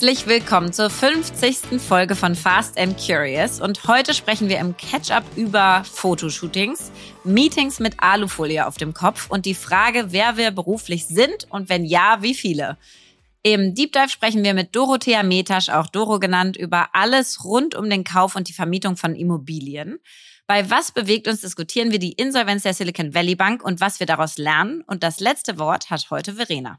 Herzlich willkommen zur 50. Folge von Fast and Curious. Und heute sprechen wir im Catch-up über Fotoshootings, Meetings mit Alufolie auf dem Kopf und die Frage, wer wir beruflich sind und wenn ja, wie viele. Im Deep Dive sprechen wir mit Dorothea Metasch, auch Doro genannt, über alles rund um den Kauf und die Vermietung von Immobilien. Bei Was bewegt uns diskutieren wir die Insolvenz der Silicon Valley Bank und was wir daraus lernen. Und das letzte Wort hat heute Verena.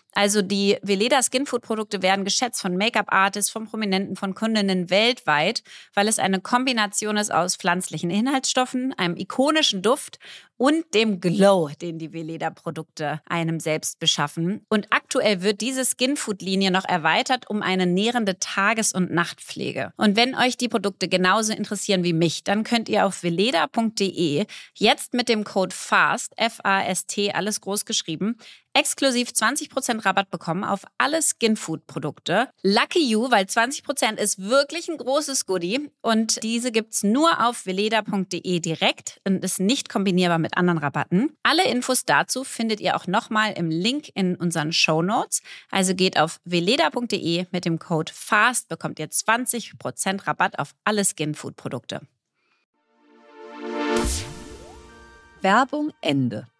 Also die Veleda Skinfood Produkte werden geschätzt von Make-up-Artists, von Prominenten, von Kundinnen weltweit, weil es eine Kombination ist aus pflanzlichen Inhaltsstoffen, einem ikonischen Duft und dem Glow, den die Veleda-Produkte einem selbst beschaffen. Und aktuell wird diese Skinfood-Linie noch erweitert um eine nährende Tages- und Nachtpflege. Und wenn euch die Produkte genauso interessieren wie mich, dann könnt ihr auf veleda.de jetzt mit dem Code FAST, F-A-S-T, alles groß geschrieben, exklusiv 20% Rabatt bekommen auf alle Skinfood-Produkte. Lucky you, weil 20% ist wirklich ein großes Goodie und diese gibt's nur auf veleda.de direkt und ist nicht kombinierbar mit anderen Rabatten. Alle Infos dazu findet ihr auch nochmal im Link in unseren Show Notes. Also geht auf veleda.de mit dem Code FAST, bekommt ihr 20% Rabatt auf alle Skinfood-Produkte. Werbung Ende.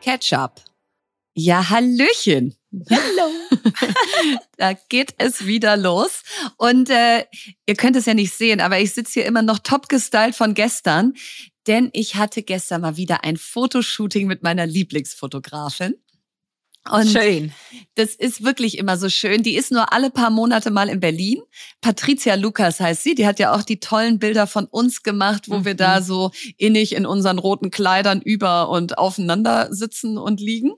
Ketchup. Ja, Hallöchen. Hallo. da geht es wieder los. Und äh, ihr könnt es ja nicht sehen, aber ich sitze hier immer noch top gestylt von gestern, denn ich hatte gestern mal wieder ein Fotoshooting mit meiner Lieblingsfotografin. Und schön. Das ist wirklich immer so schön. Die ist nur alle paar Monate mal in Berlin. Patricia Lukas heißt sie. Die hat ja auch die tollen Bilder von uns gemacht, wo mhm. wir da mhm. so innig in unseren roten Kleidern über und aufeinander sitzen und liegen.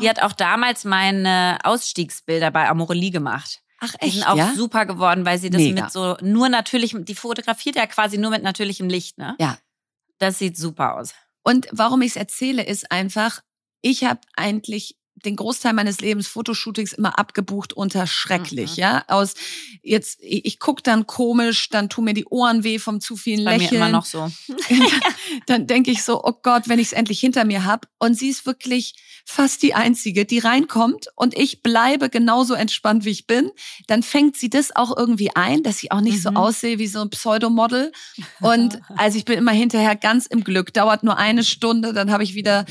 Die hat auch damals meine Ausstiegsbilder bei Amorelie gemacht. Ach echt? Die sind auch ja? super geworden, weil sie das Mega. mit so nur natürlichem, die fotografiert ja quasi nur mit natürlichem Licht, ne? Ja. Das sieht super aus. Und warum ich es erzähle, ist einfach, ich habe eigentlich den Großteil meines Lebens Fotoshootings immer abgebucht unter schrecklich, mhm. ja. Aus jetzt, ich, ich guck dann komisch, dann tun mir die Ohren weh vom zu vielen Bei Lächeln. Mir immer noch so. dann denke ich so, oh Gott, wenn ich es endlich hinter mir hab. Und sie ist wirklich fast die einzige, die reinkommt und ich bleibe genauso entspannt, wie ich bin. Dann fängt sie das auch irgendwie ein, dass ich auch nicht mhm. so aussehe wie so ein Pseudomodel. Und also ich bin immer hinterher ganz im Glück. Dauert nur eine Stunde, dann habe ich wieder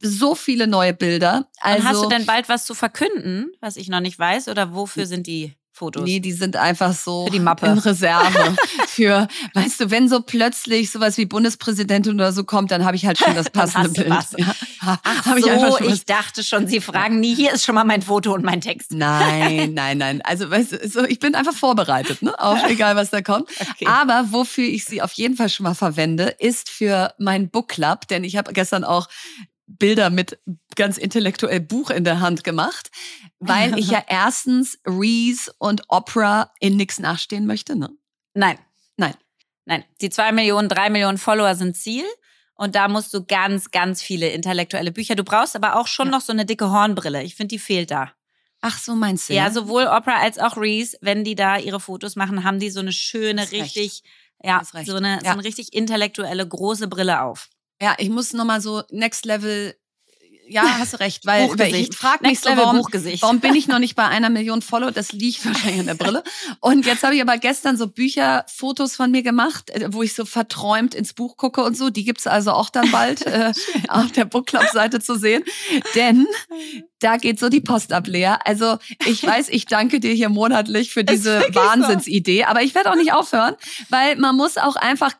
so viele neue Bilder. Also, Und hast du denn bald was zu verkünden, was ich noch nicht weiß? Oder wofür sind die? Fotos. Nee, die sind einfach so für die Mappe. in Reserve. für, weißt du, wenn so plötzlich sowas wie Bundespräsidentin oder so kommt, dann habe ich halt schon das passende Bild. Was. Ja. Ach ich so, ich dachte schon, Sie fragen nie, hier ist schon mal mein Foto und mein Text. Nein, nein, nein. Also weißt du, so, ich bin einfach vorbereitet, ne? auf egal was da kommt. Okay. Aber wofür ich sie auf jeden Fall schon mal verwende, ist für meinen Book Club, denn ich habe gestern auch Bilder mit ganz intellektuell Buch in der Hand gemacht, weil ich ja erstens Reese und Opera in nix nachstehen möchte, ne? Nein. Nein. Nein. Die zwei Millionen, drei Millionen Follower sind Ziel. Und da musst du ganz, ganz viele intellektuelle Bücher. Du brauchst aber auch schon ja. noch so eine dicke Hornbrille. Ich finde, die fehlt da. Ach, so meinst du? Ja, sowohl Oprah als auch Reese, wenn die da ihre Fotos machen, haben die so eine schöne, richtig, ja, so eine, so Ja. eine richtig intellektuelle große Brille auf. Ja, ich muss nochmal so Next Level. Ja, hast du recht, weil, ich frage mich so, warum, warum bin ich noch nicht bei einer Million Follow? Das liegt wahrscheinlich in der Brille. Und jetzt habe ich aber gestern so Bücherfotos von mir gemacht, äh, wo ich so verträumt ins Buch gucke und so. Die gibt's also auch dann bald äh, auf der Book Club Seite zu sehen. Denn da geht so die Post ab, Lea. Also ich weiß, ich danke dir hier monatlich für diese wirklich so. Wahnsinnsidee, aber ich werde auch nicht aufhören, weil man muss auch einfach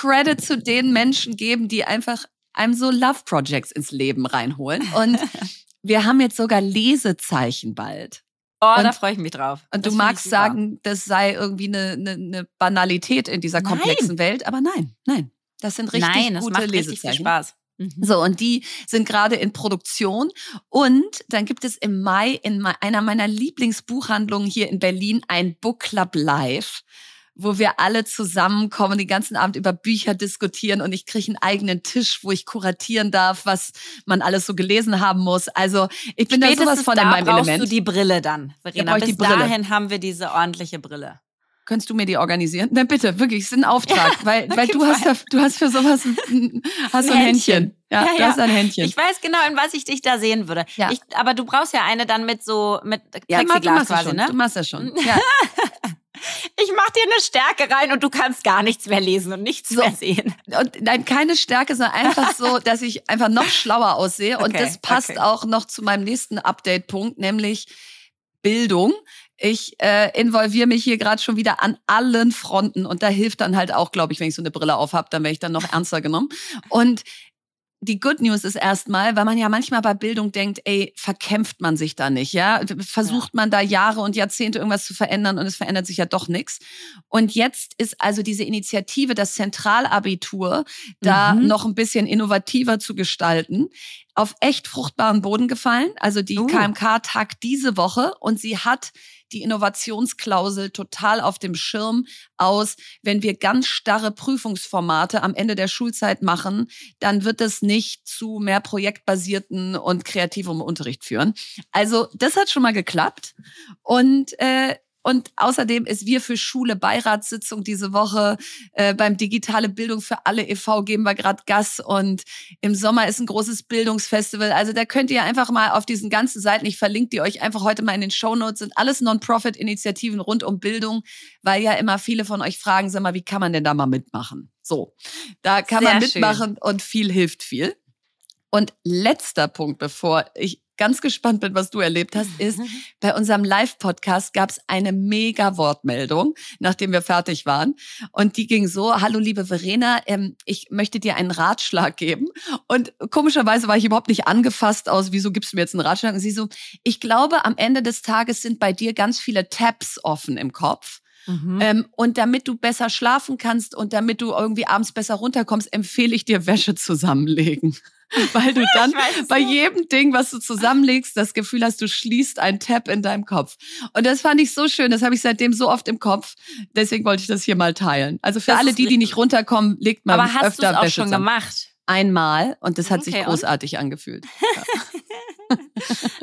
Credit zu den Menschen geben, die einfach einem so Love Projects ins Leben reinholen. Und wir haben jetzt sogar Lesezeichen bald. Oh, Und- da freue ich mich drauf. Und Das du magst sagen, das sei irgendwie eine, eine, eine Banalität in dieser Nein. komplexen Welt, aber nein, nein. Das sind richtig Nein, das gute macht richtig viel Lesezeichen. Spaß. Mhm. So, und die sind gerade in Produktion. Und dann gibt es im Mai in einer meiner Lieblingsbuchhandlungen hier in Berlin ein Book Club Live, wo wir alle zusammenkommen, den ganzen Abend über Bücher diskutieren und ich kriege einen eigenen Tisch, wo ich kuratieren darf, was man alles so gelesen haben muss. Also ich bin da sowas Spätestens von in da meinem brauchst Element. du die Brille dann, Verena. ich Bis dahin haben wir diese ordentliche Brille. Könntest du mir die organisieren? Na bitte, wirklich, es ist ein Auftrag, weil, weil du hast, da, du hast für sowas ein, hast Ein ein Händchen. Händchen. Ja, Ja, du ja. hast ein Händchen. Ich weiß genau, in was ich dich da sehen würde. Ja. Ich, aber du brauchst ja eine dann mit so mit ja, du Plexiglas quasi, schon. ne? Du machst das schon. Ja. Ich mach dir eine Stärke rein und du kannst gar nichts mehr lesen und nichts So. mehr sehen. Und nein, keine Stärke, sondern einfach so, dass ich einfach noch schlauer aussehe. Und Okay, das passt okay. auch noch zu meinem nächsten Update-Punkt, nämlich Bildung. Ich äh, involviere mich hier gerade schon wieder an allen Fronten und da hilft dann halt auch, glaube ich, wenn ich so eine Brille auf habe, dann werde ich dann noch ernster genommen. Und die Good News ist erstmal, weil man ja manchmal bei Bildung denkt, ey, verkämpft man sich da nicht, ja? Versucht man da Jahre und Jahrzehnte irgendwas zu verändern und es verändert sich ja doch nichts. Und jetzt ist also diese Initiative, das Zentralabitur, da Mhm. noch ein bisschen innovativer zu gestalten, auf echt fruchtbaren Boden gefallen. Also die Uh. KMK tagt diese Woche und sie hat die Innovationsklausel total auf dem Schirm aus. Wenn wir ganz starre Prüfungsformate am Ende der Schulzeit machen, dann wird es nicht zu mehr projektbasierten und kreativem Unterricht führen. Also das hat schon mal geklappt. Und äh, und außerdem ist wir für Schule Beiratssitzung diese Woche äh, beim Digitale Bildung für alle e.V. geben wir gerade Gas und im Sommer ist ein großes Bildungsfestival. Also da könnt ihr einfach mal auf diesen ganzen Seiten, ich verlinke die euch einfach heute mal in den Shownotes, sind alles Non-Profit-Initiativen rund um Bildung, weil ja immer viele von euch fragen, sag mal, wie kann man denn da mal mitmachen? So, da kann Sehr man schön. mitmachen und viel hilft viel. Und letzter Punkt, bevor ich ganz gespannt bin, was du erlebt hast, ist, bei unserem Live-Podcast gab es eine mega Wortmeldung, nachdem wir fertig waren. Und die ging so, hallo liebe Verena, ähm, ich möchte dir einen Ratschlag geben. Und komischerweise war ich überhaupt nicht angefasst aus, wieso gibst du mir jetzt einen Ratschlag? Und sie so, ich glaube, am Ende des Tages sind bei dir ganz viele Tabs offen im Kopf. Mhm. Ähm, und damit du besser schlafen kannst und damit du irgendwie abends besser runterkommst, empfehle ich dir Wäsche zusammenlegen. Weil du dann bei nicht. jedem Ding, was du zusammenlegst, das Gefühl hast, du schließt ein Tab in deinem Kopf. Und das fand ich so schön, das habe ich seitdem so oft im Kopf. Deswegen wollte ich das hier mal teilen. Also für Das alle die, die nicht runterkommen, legt mal Aber hast du öfter es auch Wäsche schon zusammen. gemacht? Einmal und das hat sich Okay, und? großartig angefühlt.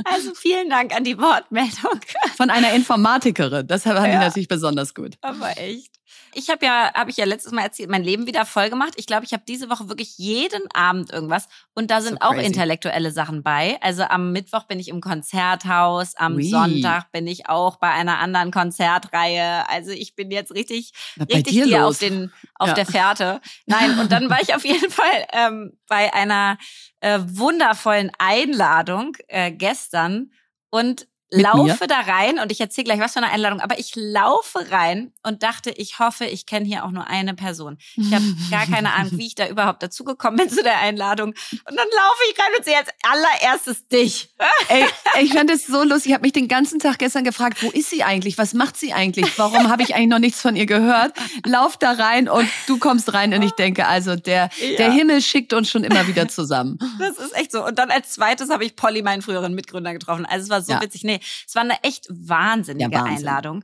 Also vielen Dank an die Wortmeldung. Von einer Informatikerin. Das fand ich Ja. natürlich besonders gut. Aber echt. Ich habe ja, habe ich ja letztes Mal erzählt, mein Leben wieder voll gemacht. Ich glaube, ich habe diese Woche wirklich jeden Abend irgendwas. Und da sind So auch intellektuelle Sachen bei. Also am Mittwoch bin ich im Konzerthaus, am Ui. Sonntag bin ich auch bei einer anderen Konzertreihe. Also ich bin jetzt richtig, bei richtig hier auf den, auf Ja. der Fährte. Nein, und dann war ich auf jeden Fall ähm, bei einer äh, wundervollen Einladung äh, gestern und Laufe da rein und ich erzähle gleich was für eine Einladung, aber ich laufe rein und dachte, ich hoffe, ich kenne hier auch nur eine Person. Ich habe gar keine Ahnung, wie ich da überhaupt dazugekommen bin zu der Einladung. Und dann laufe ich rein und sehe als allererstes dich. Ey, ich fand es so lustig. Ich habe mich den ganzen Tag gestern gefragt, wo ist sie eigentlich? Was macht sie eigentlich? Warum habe ich eigentlich noch nichts von ihr gehört? Lauf da rein und du kommst rein und ich denke, also der, Ja. der Himmel schickt uns schon immer wieder zusammen. Das ist echt so. Und dann als zweites habe ich Polly, meinen früheren Mitgründer, getroffen. Also es war so Ja. witzig. Nee, es war eine echt wahnsinnige Ja, Wahnsinn. Einladung.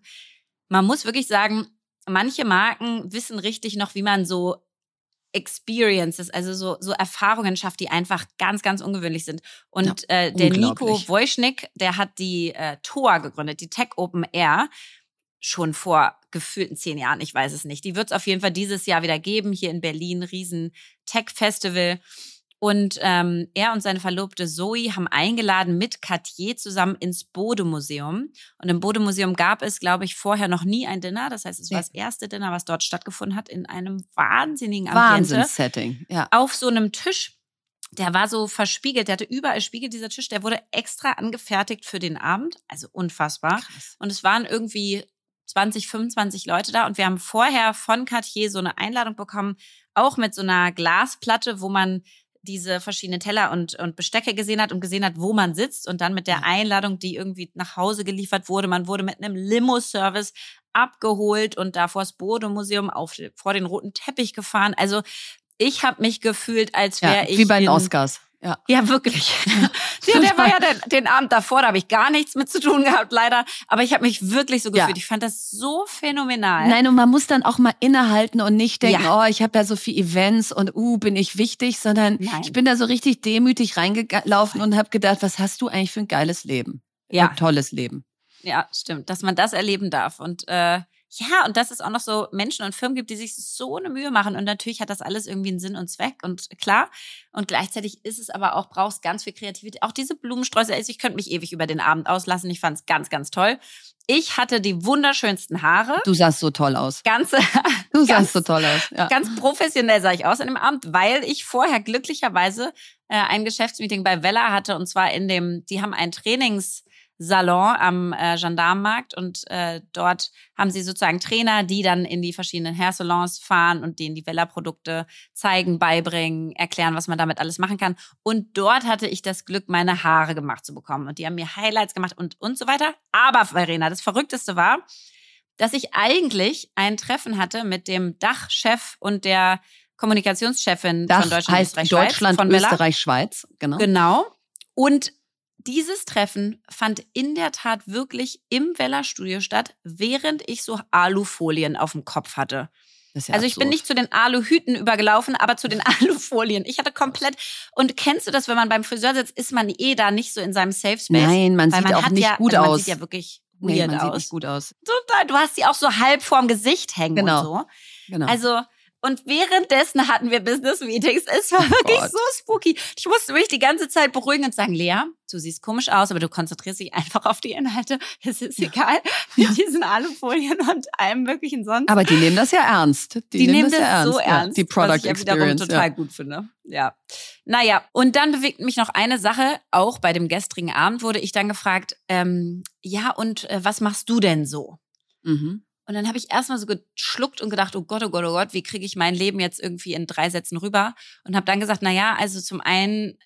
Man muss wirklich sagen, manche Marken wissen richtig noch, wie man so Experiences, also so, so Erfahrungen schafft, die einfach ganz, ganz ungewöhnlich sind. Und Ja, äh, der Nico. Wojcik, der hat die äh, TOA gegründet, die Tech Open Air, schon vor gefühlten zehn Jahren, ich weiß es nicht. Die wird es auf jeden Fall dieses Jahr wieder geben, hier in Berlin, riesen Tech-Festival. Und ähm, er und seine Verlobte Zoe haben eingeladen mit Cartier zusammen ins Bode-Museum. Und im Bode-Museum gab es, glaube ich, vorher noch nie ein Dinner. Das heißt, es war das erste Dinner, was dort stattgefunden hat, in einem wahnsinnigen Ambiente Wahnsinnssetting. Ja. auf so einem Tisch. Der war so verspiegelt, der hatte überall Spiegel, dieser Tisch. Der wurde extra angefertigt für den Abend. Also unfassbar. Krass. Und es waren irgendwie 20, 25 Leute da. Und wir haben vorher von Cartier so eine Einladung bekommen, auch mit so einer Glasplatte, wo man diese verschiedenen Teller und, und Bestecke gesehen hat und gesehen hat, wo man sitzt. Und dann mit der. Einladung, die irgendwie nach Hause geliefert wurde. Man wurde mit einem Limo-Service abgeholt und da vor das Bode-Museum auf, vor den roten Teppich gefahren. Also ich habe mich gefühlt, als wäre Ja, ich wie bei den in, Oscars. Ja. ja, wirklich. ja, der war ja der, den Abend davor, da habe ich gar nichts mit zu tun gehabt, leider. Aber ich habe mich wirklich so Ja. gefühlt. Ich fand das so phänomenal. Nein, und man muss dann auch mal innehalten und nicht denken, Ja. oh, ich habe ja so viel Events und uh, bin ich wichtig, sondern Nein. ich bin da so richtig demütig reingelaufen und habe gedacht, was hast du eigentlich für ein geiles Leben? Ja. Ein tolles Leben. Ja, stimmt, dass man das erleben darf. Und äh, ja, und dass es auch noch so Menschen und Firmen gibt, die sich so eine Mühe machen. Und natürlich hat das alles irgendwie einen Sinn und Zweck und klar. Und gleichzeitig ist es aber auch, brauchst ganz viel Kreativität. Auch diese Blumensträuße, also ich könnte mich ewig über den Abend auslassen. Ich fand es ganz, ganz toll. Ich hatte die wunderschönsten Haare. Du sahst so toll aus. Ganze, Du Ganz- sahst so toll aus. Ja. ganz professionell sah ich aus an dem Abend, weil ich vorher glücklicherweise äh, ein Geschäftsmeeting bei Vella hatte und zwar in dem, die haben ein Trainingssalon am äh, Gendarmenmarkt und äh, dort haben sie sozusagen Trainer, die dann in die verschiedenen Hairsalons fahren und denen die Vella-Produkte zeigen, beibringen, erklären, was man damit alles machen kann. Und dort hatte ich das Glück, meine Haare gemacht zu bekommen und die haben mir Highlights gemacht und und so weiter. Aber Verena, das Verrückteste war, dass ich eigentlich ein Treffen hatte mit dem Dachchef und der Kommunikationschefin Das von Deutschland, heißt Österreich, Schweiz, Deutschland, von. Österreich, Schweiz. Genau. Genau. Und dieses Treffen fand in der Tat wirklich im Weller-Studio statt, während ich so Alufolien auf dem Kopf hatte. Ja Also ich bin nicht zu den Aluhüten übergelaufen, aber zu den Alufolien. Ich hatte komplett. Und kennst du das, wenn man beim Friseur sitzt, ist man eh da nicht so in seinem Safe Space? Nein, man sieht man auch hat nicht ja, gut also man aus. sieht ja wirklich nee, weird man aus. sieht nicht gut aus. Total. Du hast die auch so halb vorm Gesicht hängen Genau. und so. Genau. Also, und währenddessen hatten wir Business Meetings. Es war wirklich Oh Gott. so spooky. Ich musste mich die ganze Zeit beruhigen und sagen, Lea, du siehst komisch aus, aber du konzentrierst dich einfach auf die Inhalte. Es ist egal mit diesen Alufolien und allem möglichen sonst. Aber die nehmen das ja ernst. Die, die nehmen das, ja ernst. so ja. ernst, Die Product was ich ja wiederum total ja. gut finde. Ja. Naja, und dann bewegt mich noch eine Sache. Auch bei dem gestrigen Abend wurde ich dann gefragt, ähm, ja, und äh, was machst du denn so? Mhm. Und dann habe ich erstmal so geschluckt und gedacht, oh Gott, oh Gott, oh Gott, wie kriege ich mein Leben jetzt irgendwie in drei Sätzen rüber? Und habe dann gesagt, na ja, also zum einen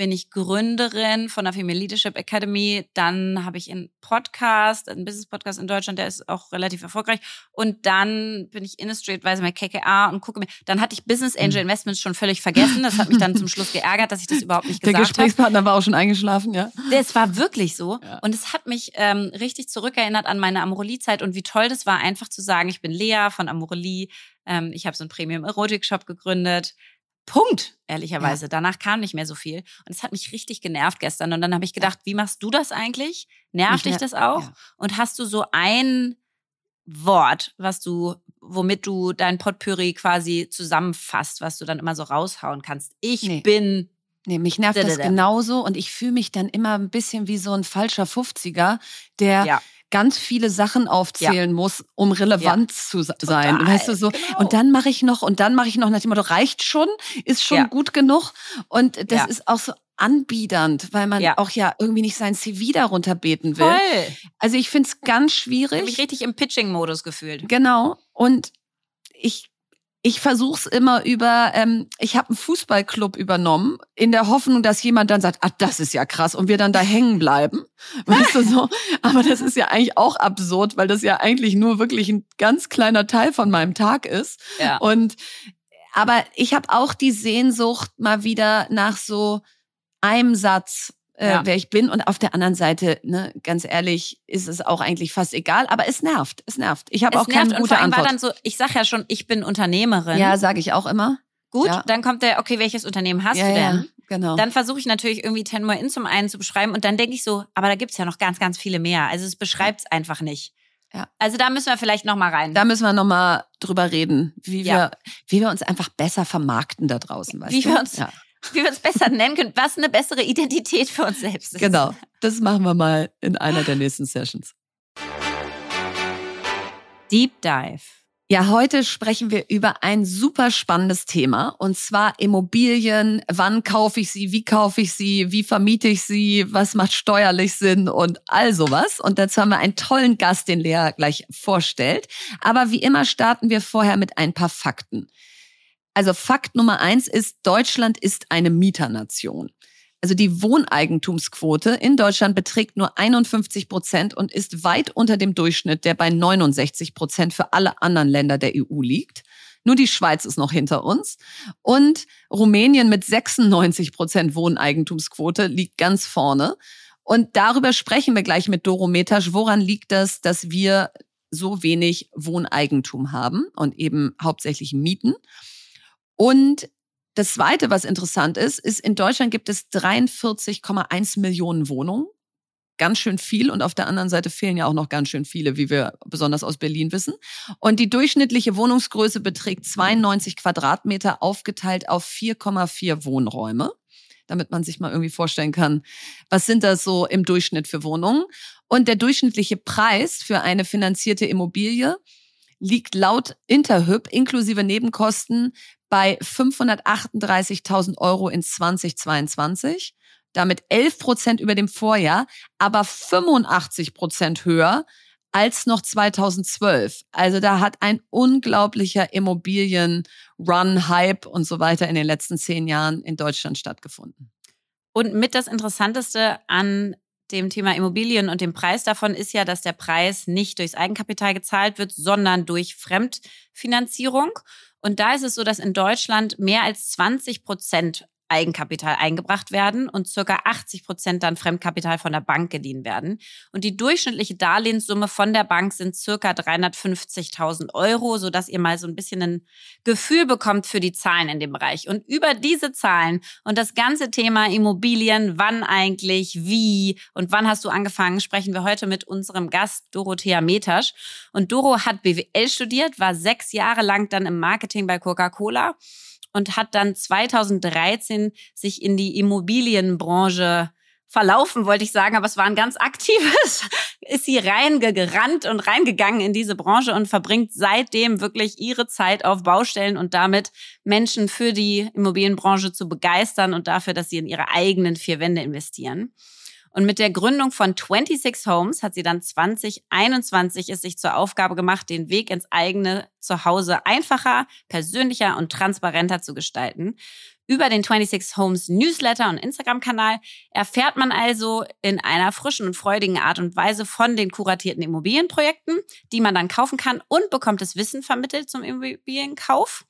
bin ich Gründerin von der Female Leadership Academy, dann habe ich einen Podcast, einen Business Podcast in Deutschland, der ist auch relativ erfolgreich und dann bin ich Industry Advisor bei KKA und gucke mir, dann hatte ich Business Angel Mhm. Investments schon völlig vergessen, das hat mich dann zum Schluss geärgert, dass ich das überhaupt nicht Der gesagt habe. Gesprächspartner war auch schon eingeschlafen, ja. Es war wirklich so. Ja. Und es hat mich ähm, richtig zurückerinnert an meine Amorelie-Zeit und wie toll das war, einfach zu sagen, ich bin Lea von Amorelie. Ähm, ich habe so einen Premium-Erotik-Shop gegründet. Punkt, ehrlicherweise. Danach kam nicht mehr so viel. Und es hat mich richtig genervt gestern. Und dann habe ich gedacht, wie machst du das eigentlich? Nervt dich das auch? ja. Und hast du so ein Wort, was du, womit du dein Potpourri quasi zusammenfasst, was du dann immer so raushauen kannst? Ich Nee. bin Nee, mich nervt Da, das da, da. genauso und ich fühle mich dann immer ein bisschen wie so ein falscher 50er, der Ja. Ganz viele Sachen aufzählen muss, um relevant zu se- sein. Total, Weißt du so? genau. Und dann mache ich noch und dann mache ich noch nach dem Motto, reicht schon, ist schon Ja. gut genug. Und das Ja. ist auch so anbiedernd, weil man Ja. auch ja irgendwie nicht sein CV darunter beten will. Voll. Also ich finde es ganz Ich habe mich schwierig. richtig im Pitching-Modus gefühlt. Genau. Und ich, ich versuche es immer über, ähm, ich habe einen Fußballclub übernommen, in der Hoffnung, dass jemand dann sagt, ah, das ist ja krass und wir dann da hängen bleiben. Weißt du so? Aber das ist ja eigentlich auch absurd, weil das ja eigentlich nur wirklich ein ganz kleiner Teil von meinem Tag ist. Ja. Und aber ich habe auch die Sehnsucht mal wieder nach so einem Satz, äh, Ja. wer ich bin. Und auf der anderen Seite, ne, ganz ehrlich, ist es auch eigentlich fast egal. Aber es nervt, es nervt. Ich habe auch keine nervt und gute vor allem Antwort. war dann so, ich sag ja schon, ich bin Unternehmerin. ja, sage ich auch immer. Gut, Ja. dann kommt der, okay, welches Unternehmen hast ja, du denn? Ja, genau. Dann versuche ich natürlich irgendwie Ten More In zum einen zu beschreiben und dann denke ich so, aber da gibt's ja noch ganz, ganz viele mehr. Also es beschreibt es einfach nicht. Ja. Also da müssen wir vielleicht noch mal rein. da müssen wir nochmal drüber reden, wie Ja. wir, wie wir uns einfach besser vermarkten da draußen, weißt Wie du? wir uns- ja. Wie wir uns besser nennen können, was eine bessere Identität für uns selbst ist. Genau. Das machen wir mal in einer der nächsten Sessions. Deep Dive. Ja, heute sprechen wir über ein super spannendes Thema und zwar Immobilien. Wann kaufe ich sie? Wie kaufe ich sie? Wie vermiete ich sie? Was macht steuerlich Sinn und all sowas? Und dazu haben wir einen tollen Gast, den Lea gleich vorstellt. Aber wie immer starten wir vorher mit ein paar Fakten. Also Fakt Nummer eins ist, Deutschland ist eine Mieternation. Also die Wohneigentumsquote in Deutschland beträgt nur 51 Prozent und ist weit unter dem Durchschnitt, der bei 69 Prozent für alle anderen Länder der EU liegt. Nur die Schweiz ist noch hinter uns. Und Rumänien mit 96 Prozent Wohneigentumsquote liegt ganz vorne. Und darüber sprechen wir gleich mit Doro Metasch. Woran liegt das, dass wir so wenig Wohneigentum haben und eben hauptsächlich Mieten? Und das Zweite, was interessant ist, ist, in Deutschland gibt es 43,1 Millionen Wohnungen. Ganz schön viel. Und auf der anderen Seite fehlen ja auch noch ganz schön viele, wie wir besonders aus Berlin wissen. Und die durchschnittliche Wohnungsgröße beträgt 92 Quadratmeter, aufgeteilt auf 4,4 Wohnräume. Damit man sich mal irgendwie vorstellen kann, was sind das so im Durchschnitt für Wohnungen. Und der durchschnittliche Preis für eine finanzierte Immobilie liegt laut Interhyp inklusive Nebenkosten bei 538.000 Euro in 2022, damit 11 Prozent über dem Vorjahr, aber 85 Prozent höher als noch 2012. Also da hat ein unglaublicher Immobilien-Run, Hype und so weiter in den letzten zehn Jahren in Deutschland stattgefunden. Und mit das Interessanteste an dem Thema Immobilien und dem Preis davon ist ja, dass der Preis nicht durchs Eigenkapital gezahlt wird, sondern durch Fremdfinanzierung. Und da ist es so, dass in Deutschland mehr als 20 Prozent Eigenkapital eingebracht werden und circa 80 Prozent dann Fremdkapital von der Bank geliehen werden. Und die durchschnittliche Darlehenssumme von der Bank sind circa 350.000 Euro, sodass ihr mal so ein bisschen ein Gefühl bekommt für die Zahlen in dem Bereich. Und über diese Zahlen und das ganze Thema Immobilien, wann eigentlich, wie und wann hast du angefangen, sprechen wir heute mit unserem Gast Dorothea Metasch. Und Doro hat BWL studiert, war sechs Jahre lang dann im Marketing bei Coca-Cola und hat dann 2013 sich in die Immobilienbranche verlaufen, wollte ich sagen, aber es war ein ganz aktives, ist sie reingerannt und reingegangen in diese Branche und verbringt seitdem wirklich ihre Zeit auf Baustellen und damit Menschen für die Immobilienbranche zu begeistern und dafür, dass sie in ihre eigenen vier Wände investieren. Und mit der Gründung von 26 Homes hat sie dann 2021 es sich zur Aufgabe gemacht, den Weg ins eigene Zuhause einfacher, persönlicher und transparenter zu gestalten. Über den 26 Homes Newsletter und Instagram-Kanal erfährt man also in einer frischen und freudigen Art und Weise von den kuratierten Immobilienprojekten, die man dann kaufen kann und bekommt das Wissen vermittelt zum Immobilienkauf.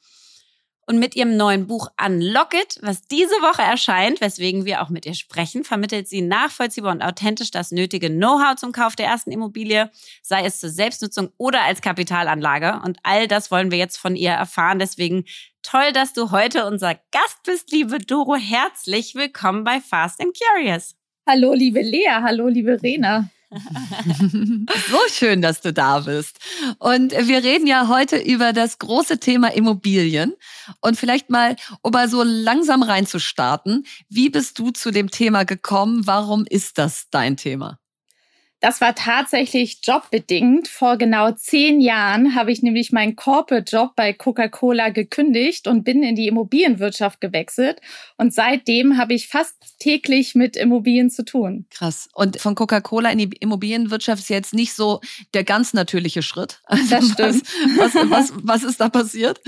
Und mit ihrem neuen Buch Unlock It, was diese Woche erscheint, weswegen wir auch mit ihr sprechen, vermittelt sie nachvollziehbar und authentisch das nötige Know-how zum Kauf der ersten Immobilie, sei es zur Selbstnutzung oder als Kapitalanlage. Und all das wollen wir jetzt von ihr erfahren. Deswegen toll, dass du heute unser Gast bist, liebe Doro. Herzlich willkommen bei Fast and Curious. Hallo, liebe Lea. Hallo, liebe Rena. So schön, dass du da bist. Und wir reden ja heute über das große Thema Immobilien. Und vielleicht mal, um mal so langsam reinzustarten, wie bist du zu dem Thema gekommen? Warum ist das dein Thema? Das war tatsächlich jobbedingt. Vor genau zehn Jahren habe ich nämlich meinen Corporate-Job bei Coca-Cola gekündigt und bin in die Immobilienwirtschaft gewechselt. Und seitdem habe ich fast täglich mit Immobilien zu tun. Krass. Und von Coca-Cola in die Immobilienwirtschaft ist jetzt nicht so der ganz natürliche Schritt. Also Das stimmt. Was, was, was, was ist da passiert?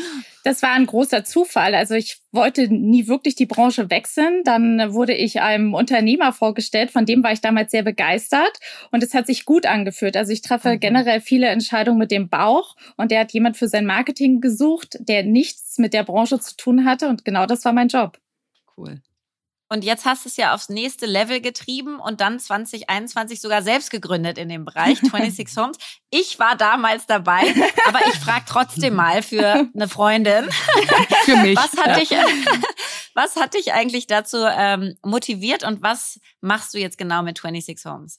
Das war ein großer Zufall. Also ich wollte nie wirklich die Branche wechseln. Dann wurde ich einem Unternehmer vorgestellt, von dem war ich damals sehr begeistert. Und es hat sich gut angefühlt. Also ich treffe Mhm. generell viele Entscheidungen mit dem Bauch. Und der hat jemand für sein Marketing gesucht, der nichts mit der Branche zu tun hatte. Und genau das war mein Job. Cool. Und jetzt hast du es ja aufs nächste Level getrieben und dann 2021 sogar selbst gegründet in dem Bereich 26 Homes. Ich war damals dabei, aber ich frage trotzdem mal für eine Freundin. Für mich. Was hat dich, was hat dich eigentlich dazu ähm, motiviert und was machst du jetzt genau mit 26 Homes?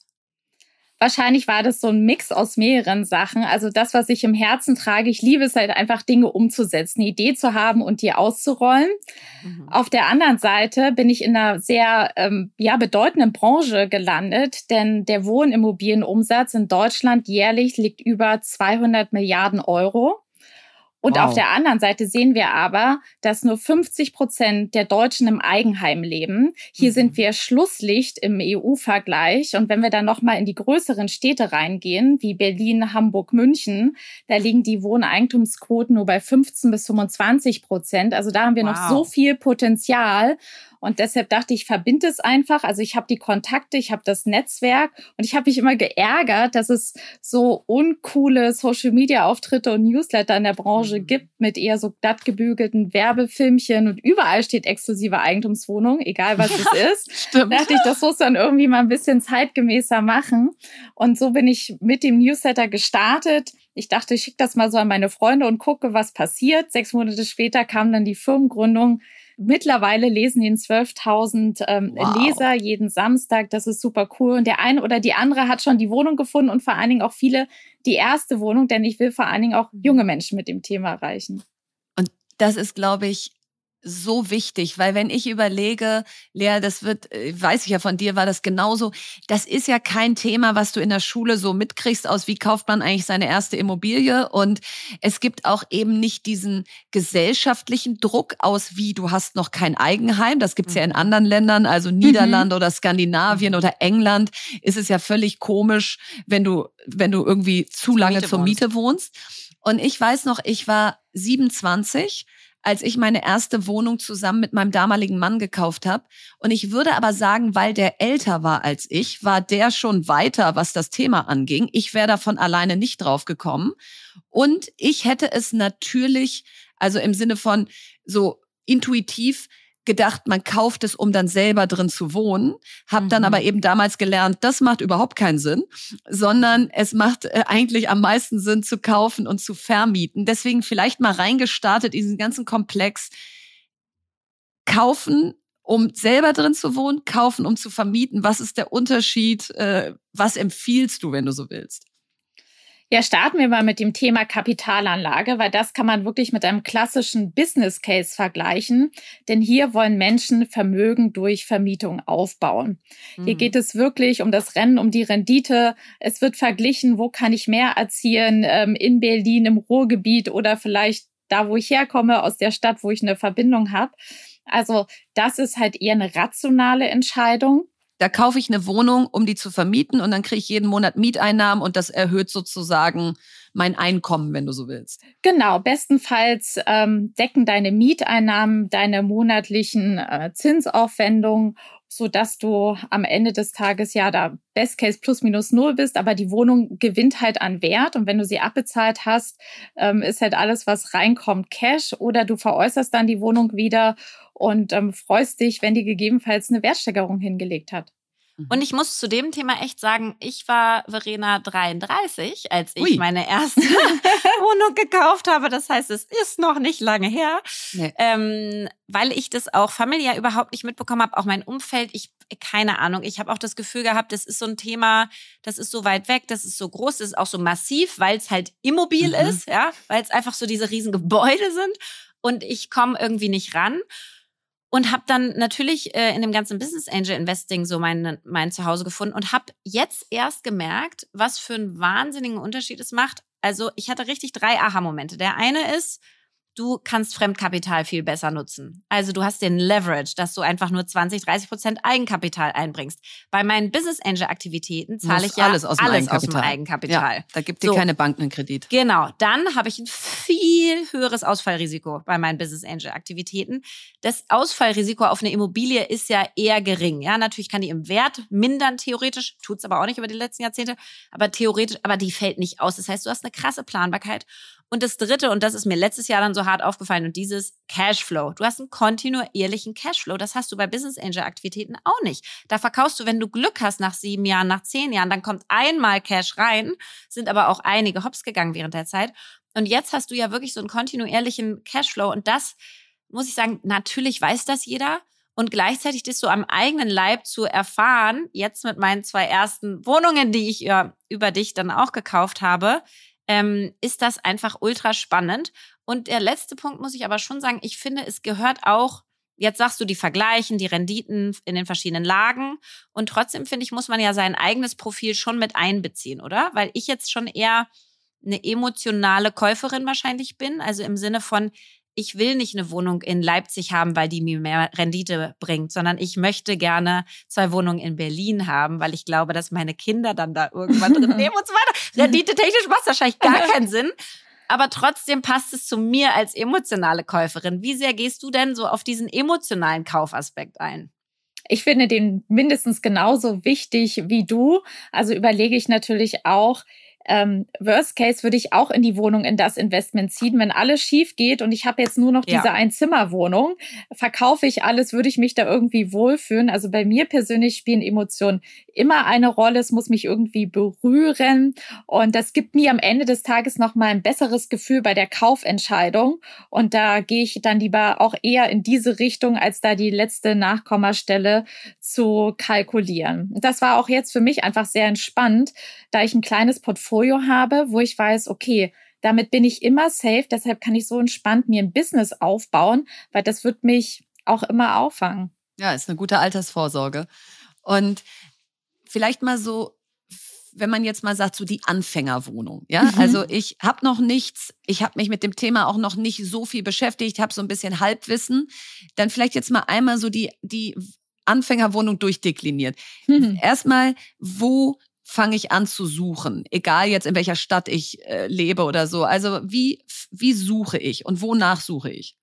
Wahrscheinlich war das so ein Mix aus mehreren Sachen. Also das, was ich im Herzen trage, ich liebe es halt einfach, Dinge umzusetzen, eine Idee zu haben und die auszurollen. Mhm. Auf der anderen Seite bin ich in einer sehr ähm, ja, bedeutenden Branche gelandet, denn der Wohnimmobilienumsatz in Deutschland jährlich liegt über 200 Milliarden Euro. Und wow. auf der anderen Seite sehen wir aber, dass nur 50 Prozent der Deutschen im Eigenheim leben. Hier mhm. sind wir Schlusslicht im EU-Vergleich. Und wenn wir dann nochmal in die größeren Städte reingehen, wie Berlin, Hamburg, München, da liegen die Wohneigentumsquoten nur bei 15 bis 25 Prozent. Also da haben wir wow. noch so viel Potenzial. Und deshalb dachte ich, verbinde es einfach. Also ich habe die Kontakte, ich habe das Netzwerk und ich habe mich immer geärgert, dass es so uncoole Social-Media-Auftritte und Newsletter in der Branche mhm. gibt mit eher so glatt gebügelten Werbefilmchen und überall steht exklusive Eigentumswohnung, egal was es ist. Stimmt. Da dachte ich, das muss dann irgendwie mal ein bisschen zeitgemäßer machen. Und so bin ich mit dem Newsletter gestartet. Ich dachte, ich schicke das mal so an meine Freunde und gucke, was passiert. Sechs Monate später kam dann die Firmengründung. Mittlerweile lesen ihn 12.000 ähm, wow. Leser jeden Samstag. Das ist super cool. Und der eine oder die andere hat schon die Wohnung gefunden und vor allen Dingen auch viele die erste Wohnung, denn ich will vor allen Dingen auch mhm. junge Menschen mit dem Thema erreichen. Und das ist, glaube ich, so wichtig, weil wenn ich überlege, Lea, das wird, äh, weiß ich ja von dir, war das genauso. Das ist ja kein Thema, was du in der Schule so mitkriegst aus, wie kauft man eigentlich seine erste Immobilie. Und es gibt auch eben nicht diesen gesellschaftlichen Druck aus, wie du hast noch kein Eigenheim. Das gibt's ja in anderen Ländern, also Niederland mhm. oder Skandinavien oder England ist es ja völlig komisch, wenn du, wenn du irgendwie zu lange zur Miete wohnst. Und ich weiß noch, ich war 27 als ich meine erste Wohnung zusammen mit meinem damaligen Mann gekauft habe. Und ich würde aber sagen, weil der älter war als ich, war der schon weiter, was das Thema anging. Ich wäre davon alleine nicht drauf gekommen. Und ich hätte es natürlich, also im Sinne von so intuitiv gedacht, man kauft es, um dann selber drin zu wohnen, habe mhm. dann aber eben damals gelernt, das macht überhaupt keinen Sinn, sondern es macht äh, eigentlich am meisten Sinn zu kaufen und zu vermieten. Deswegen vielleicht mal reingestartet in diesen ganzen Komplex kaufen, um selber drin zu wohnen, kaufen, um zu vermieten. Was ist der Unterschied? Äh, was empfiehlst du, wenn du so willst? Ja, starten wir mal mit dem Thema Kapitalanlage, weil das kann man wirklich mit einem klassischen Business Case vergleichen. Denn hier wollen Menschen Vermögen durch Vermietung aufbauen. Mhm. Hier geht es wirklich um das Rennen, um die Rendite. Es wird verglichen, wo kann ich mehr erzielen, ähm, in Berlin, im Ruhrgebiet oder vielleicht da, wo ich herkomme, aus der Stadt, wo ich eine Verbindung habe. Also das ist halt eher eine rationale Entscheidung. Da kaufe ich eine Wohnung, um die zu vermieten und dann kriege ich jeden Monat Mieteinnahmen und das erhöht sozusagen mein Einkommen, wenn du so willst. Genau, bestenfalls ähm, decken deine Mieteinnahmen deine monatlichen äh, Zinsaufwendungen, so dass du am Ende des Tages ja da Best Case plus minus null bist, aber die Wohnung gewinnt halt an Wert und wenn du sie abbezahlt hast, ähm, ist halt alles, was reinkommt, Cash oder du veräußerst dann die Wohnung wieder und ähm, freust dich, wenn die gegebenenfalls eine Wertsteigerung hingelegt hat. Mhm. Und ich muss zu dem Thema echt sagen, ich war Verena 33, als ich Ui. meine erste Wohnung gekauft habe. Das heißt, es ist noch nicht lange her, nee. ähm, weil ich das auch familiär überhaupt nicht mitbekommen habe. Auch mein Umfeld, ich keine Ahnung. Ich habe auch das Gefühl gehabt, das ist so ein Thema, das ist so weit weg, das ist so groß, das ist auch so massiv, weil es halt immobil mhm. ist, ja, weil es einfach so diese riesen Gebäude sind und ich komme irgendwie nicht ran und habe dann natürlich äh, in dem ganzen Business Angel Investing so mein, mein Zuhause gefunden und habe jetzt erst gemerkt, was für einen wahnsinnigen Unterschied es macht. Also ich hatte richtig drei Aha-Momente. Der eine ist, du kannst Fremdkapital viel besser nutzen. Also du hast den Leverage, dass du einfach nur 20, 30 Prozent Eigenkapital einbringst. Bei meinen Business Angel Aktivitäten zahle ich ja alles aus dem alles Eigenkapital. Aus dem Eigenkapital. Ja, da gibt dir so. keine Bank einen Kredit. Genau. Dann habe ich ein viel höheres Ausfallrisiko bei meinen Business Angel Aktivitäten. Das Ausfallrisiko auf eine Immobilie ist ja eher gering. Ja, natürlich kann die im Wert mindern theoretisch, tut's aber auch nicht über die letzten Jahrzehnte, aber theoretisch, aber die fällt nicht aus. Das heißt, du hast eine krasse Planbarkeit Und das dritte, und das ist mir letztes Jahr dann so hart aufgefallen, und dieses Cashflow. Du hast einen kontinuierlichen Cashflow. Das hast du bei Business Angel Aktivitäten auch nicht. Da verkaufst du, wenn du Glück hast, nach sieben Jahren, nach zehn Jahren, dann kommt einmal Cash rein, sind aber auch einige hops gegangen während der Zeit. Und jetzt hast du ja wirklich so einen kontinuierlichen Cashflow. Und das muss ich sagen, natürlich weiß das jeder. Und gleichzeitig das so am eigenen Leib zu erfahren, jetzt mit meinen zwei ersten Wohnungen, die ich über, über dich dann auch gekauft habe, ähm, ist das einfach ultra spannend. Und der letzte Punkt muss ich aber schon sagen, ich finde, es gehört auch, jetzt sagst du die Vergleichen, die Renditen in den verschiedenen Lagen. Und trotzdem finde ich, muss man ja sein eigenes Profil schon mit einbeziehen, oder? Weil ich jetzt schon eher eine emotionale Käuferin wahrscheinlich bin. Also im Sinne von, ich will nicht eine Wohnung in Leipzig haben, weil die mir mehr Rendite bringt, sondern ich möchte gerne zwei Wohnungen in Berlin haben, weil ich glaube, dass meine Kinder dann da irgendwann drin nehmen und so weiter. Rendite technisch macht wahrscheinlich gar keinen Sinn. Aber trotzdem passt es zu mir als emotionale Käuferin. Wie sehr gehst du denn so auf diesen emotionalen Kaufaspekt ein? Ich finde den mindestens genauso wichtig wie du. Also überlege ich natürlich auch, ähm, Worst Case würde ich auch in die Wohnung in das Investment ziehen. Wenn alles schief geht und ich habe jetzt nur noch diese ja. Einzimmerwohnung, verkaufe ich alles, würde ich mich da irgendwie wohlfühlen. Also bei mir persönlich spielen Emotionen immer eine Rolle. Es muss mich irgendwie berühren und das gibt mir am Ende des Tages noch mal ein besseres Gefühl bei der Kaufentscheidung. Und da gehe ich dann lieber auch eher in diese Richtung, als da die letzte Nachkommastelle zu kalkulieren. Das war auch jetzt für mich einfach sehr entspannt, da ich ein kleines Portfolio Portfolio habe, wo ich weiß, okay, damit bin ich immer safe, deshalb kann ich so entspannt mir ein Business aufbauen, weil das wird mich auch immer auffangen. Ja, ist eine gute Altersvorsorge. Und vielleicht mal so, wenn man jetzt mal sagt, so die Anfängerwohnung. Ja, mhm. also ich habe noch nichts, ich habe mich mit dem Thema auch noch nicht so viel beschäftigt, habe so ein bisschen Halbwissen. Dann vielleicht jetzt mal einmal so die, die Anfängerwohnung durchdekliniert. Mhm. Erstmal, wo fange ich an zu suchen, egal jetzt in welcher Stadt ich äh, lebe oder so. Also wie, wie suche ich und wonach suche ich?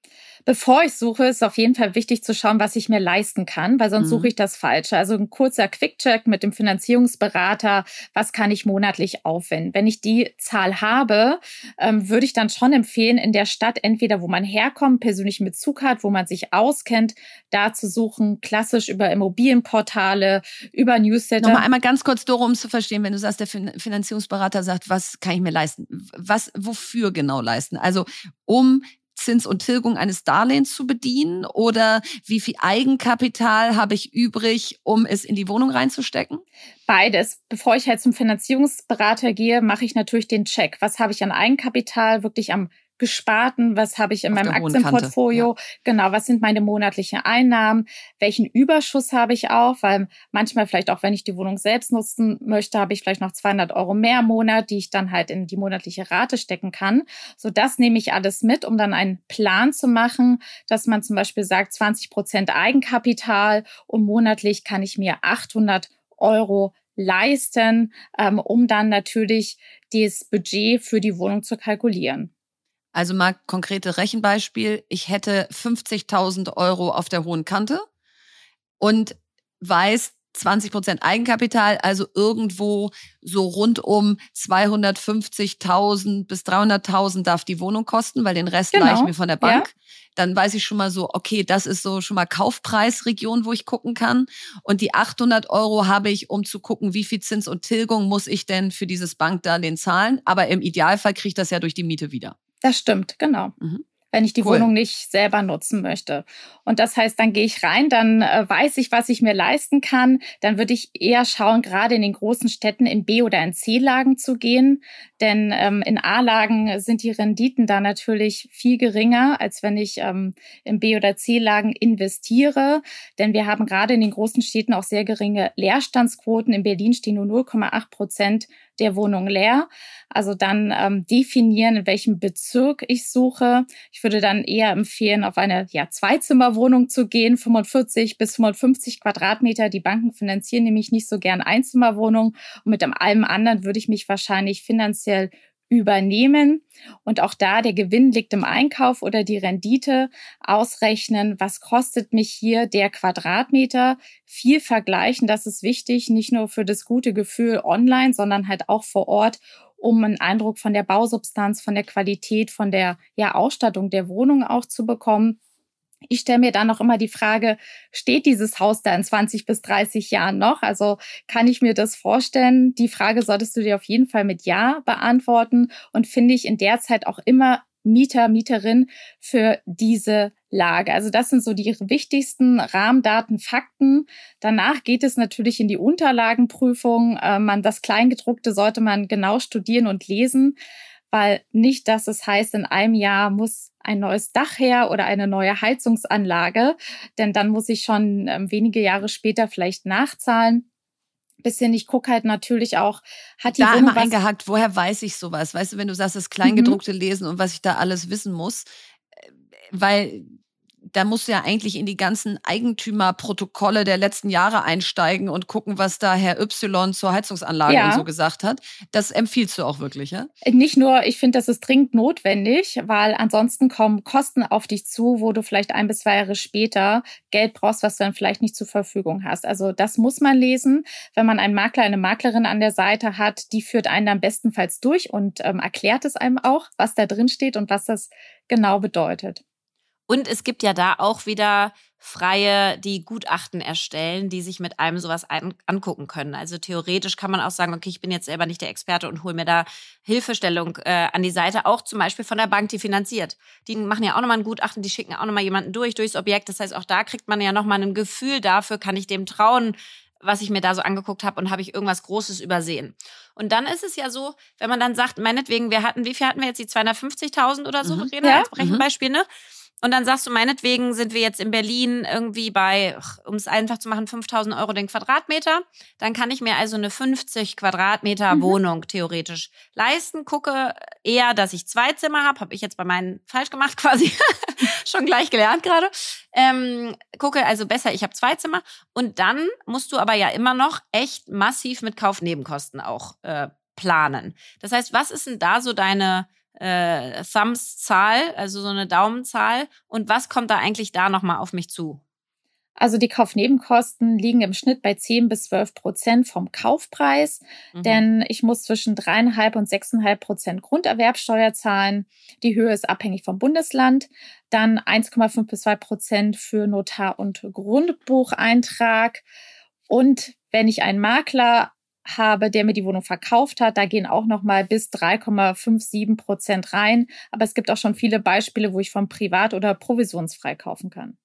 Bevor ich suche, ist auf jeden Fall wichtig zu schauen, was ich mir leisten kann, weil sonst mhm. suche ich das Falsche. Also ein kurzer Quick-Check mit dem Finanzierungsberater, was kann ich monatlich aufwenden? Wenn ich die Zahl habe, ähm, würde ich dann schon empfehlen, in der Stadt entweder, wo man herkommt, persönlich mit Zug hat, wo man sich auskennt, da zu suchen, klassisch über Immobilienportale, über Newsletter. Nochmal einmal ganz kurz, Doro, um zu verstehen, wenn du sagst, der Finanzierungsberater sagt, was kann ich mir leisten? Was, wofür genau leisten? Also um Zins und Tilgung eines Darlehens zu bedienen? Oder wie viel Eigenkapital habe ich übrig, um es in die Wohnung reinzustecken? Beides. Bevor ich halt zum Finanzierungsberater gehe, mache ich natürlich den Check. Was habe ich an Eigenkapital wirklich am Gesparten, was habe ich in Auf meinem Aktienportfolio, ja. genau, was sind meine monatlichen Einnahmen, welchen Überschuss habe ich auch, weil manchmal vielleicht auch, wenn ich die Wohnung selbst nutzen möchte, habe ich vielleicht noch 200 Euro mehr im Monat, die ich dann halt in die monatliche Rate stecken kann. So das nehme ich alles mit, um dann einen Plan zu machen, dass man zum Beispiel sagt, 20 Prozent Eigenkapital und monatlich kann ich mir 800 Euro leisten, ähm, um dann natürlich das Budget für die Wohnung zu kalkulieren. Also mal konkrete Rechenbeispiel. Ich hätte 50.000 Euro auf der hohen Kante und weiß 20 Prozent Eigenkapital, also irgendwo so rund um 250.000 bis 300.000 darf die Wohnung kosten, weil den Rest genau. ich mir von der Bank. Ja. Dann weiß ich schon mal so, okay, das ist so schon mal Kaufpreisregion, wo ich gucken kann. Und die 800 Euro habe ich, um zu gucken, wie viel Zins und Tilgung muss ich denn für dieses Bankdarlehen zahlen. Aber im Idealfall kriege ich das ja durch die Miete wieder. Das stimmt, genau. Mhm wenn ich die cool. Wohnung nicht selber nutzen möchte. Und das heißt, dann gehe ich rein, dann äh, weiß ich, was ich mir leisten kann. Dann würde ich eher schauen, gerade in den großen Städten in B- oder in C-Lagen zu gehen. Denn ähm, in A-Lagen sind die Renditen da natürlich viel geringer, als wenn ich ähm, in B- oder C-Lagen investiere. Denn wir haben gerade in den großen Städten auch sehr geringe Leerstandsquoten. In Berlin stehen nur 0,8 Prozent der Wohnung leer. Also dann ähm, definieren, in welchem Bezirk ich suche. Ich würde dann eher empfehlen, auf eine ja, Zweizimmerwohnung zu gehen, 45 bis 55 Quadratmeter. Die Banken finanzieren nämlich nicht so gern Einzimmerwohnungen. Und mit allem anderen würde ich mich wahrscheinlich finanziell übernehmen und auch da der Gewinn liegt im Einkauf oder die Rendite ausrechnen, was kostet mich hier der Quadratmeter, viel vergleichen, das ist wichtig, nicht nur für das gute Gefühl online, sondern halt auch vor Ort, um einen Eindruck von der Bausubstanz, von der Qualität, von der ja, Ausstattung der Wohnung auch zu bekommen. Ich stelle mir dann noch immer die Frage, steht dieses Haus da in 20 bis 30 Jahren noch? Also kann ich mir das vorstellen? Die Frage solltest du dir auf jeden Fall mit Ja beantworten und finde ich in der Zeit auch immer Mieter, Mieterin für diese Lage. Also das sind so die wichtigsten Rahmendaten, Fakten. Danach geht es natürlich in die Unterlagenprüfung. Äh, man, das Kleingedruckte sollte man genau studieren und lesen, weil nicht, dass es heißt, in einem Jahr muss ein neues Dach her oder eine neue Heizungsanlage, denn dann muss ich schon äh, wenige Jahre später vielleicht nachzahlen bisschen, ich gucke halt natürlich auch, hat die da Wohnung einmal eingehakt, woher weiß ich sowas? Weißt du, wenn du sagst, das Kleingedruckte mhm. lesen und was ich da alles wissen muss, äh, weil da musst du ja eigentlich in die ganzen Eigentümerprotokolle der letzten Jahre einsteigen und gucken, was da Herr Y zur Heizungsanlage ja. und so gesagt hat. Das empfiehlst du auch wirklich, ja? Nicht nur, ich finde, das ist dringend notwendig, weil ansonsten kommen Kosten auf dich zu, wo du vielleicht ein bis zwei Jahre später Geld brauchst, was du dann vielleicht nicht zur Verfügung hast. Also das muss man lesen. Wenn man einen Makler, eine Maklerin an der Seite hat, die führt einen dann bestenfalls durch und ähm, erklärt es einem auch, was da drin steht und was das genau bedeutet. Und es gibt ja da auch wieder Freie, die Gutachten erstellen, die sich mit einem sowas ein angucken können. Also theoretisch kann man auch sagen, okay, ich bin jetzt selber nicht der Experte und hole mir da Hilfestellung äh, an die Seite, auch zum Beispiel von der Bank, die finanziert. Die machen ja auch nochmal ein Gutachten, die schicken auch nochmal jemanden durch, durchs Objekt. Das heißt, auch da kriegt man ja nochmal ein Gefühl dafür, kann ich dem trauen, was ich mir da so angeguckt habe und habe ich irgendwas Großes übersehen. Und dann ist es ja so, wenn man dann sagt, meinetwegen, wir hatten, wie viel hatten wir jetzt, die 250.000 oder so, mhm. Rena, ja. als Rechenbeispiel, mhm. ne? Und dann sagst du, meinetwegen sind wir jetzt in Berlin irgendwie bei, um es einfach zu machen, 5000 Euro den Quadratmeter. Dann kann ich mir also eine 50 Quadratmeter mhm. Wohnung theoretisch leisten. Gucke eher, dass ich zwei Zimmer habe. Habe ich jetzt bei meinen falsch gemacht quasi. Schon gleich gelernt gerade. Ähm, gucke also besser, ich habe zwei Zimmer. Und dann musst du aber ja immer noch echt massiv mit Kaufnebenkosten auch äh, planen. Das heißt, was ist denn da so deine äh, Thumbs-Zahl, also so eine Daumenzahl. Und was kommt da eigentlich da nochmal auf mich zu? Also die Kaufnebenkosten liegen im Schnitt bei 10 bis 12 Prozent vom Kaufpreis, mhm. denn ich muss zwischen dreieinhalb und sechseinhalb Prozent Grunderwerbsteuer zahlen. Die Höhe ist abhängig vom Bundesland. Dann 1,5 bis 2 Prozent für Notar- und Grundbucheintrag. Und wenn ich einen Makler habe, der mir die Wohnung verkauft hat. Da gehen auch noch mal bis 3,57 Prozent rein. Aber es gibt auch schon viele Beispiele, wo ich vom Privat- oder provisionsfrei kaufen kann.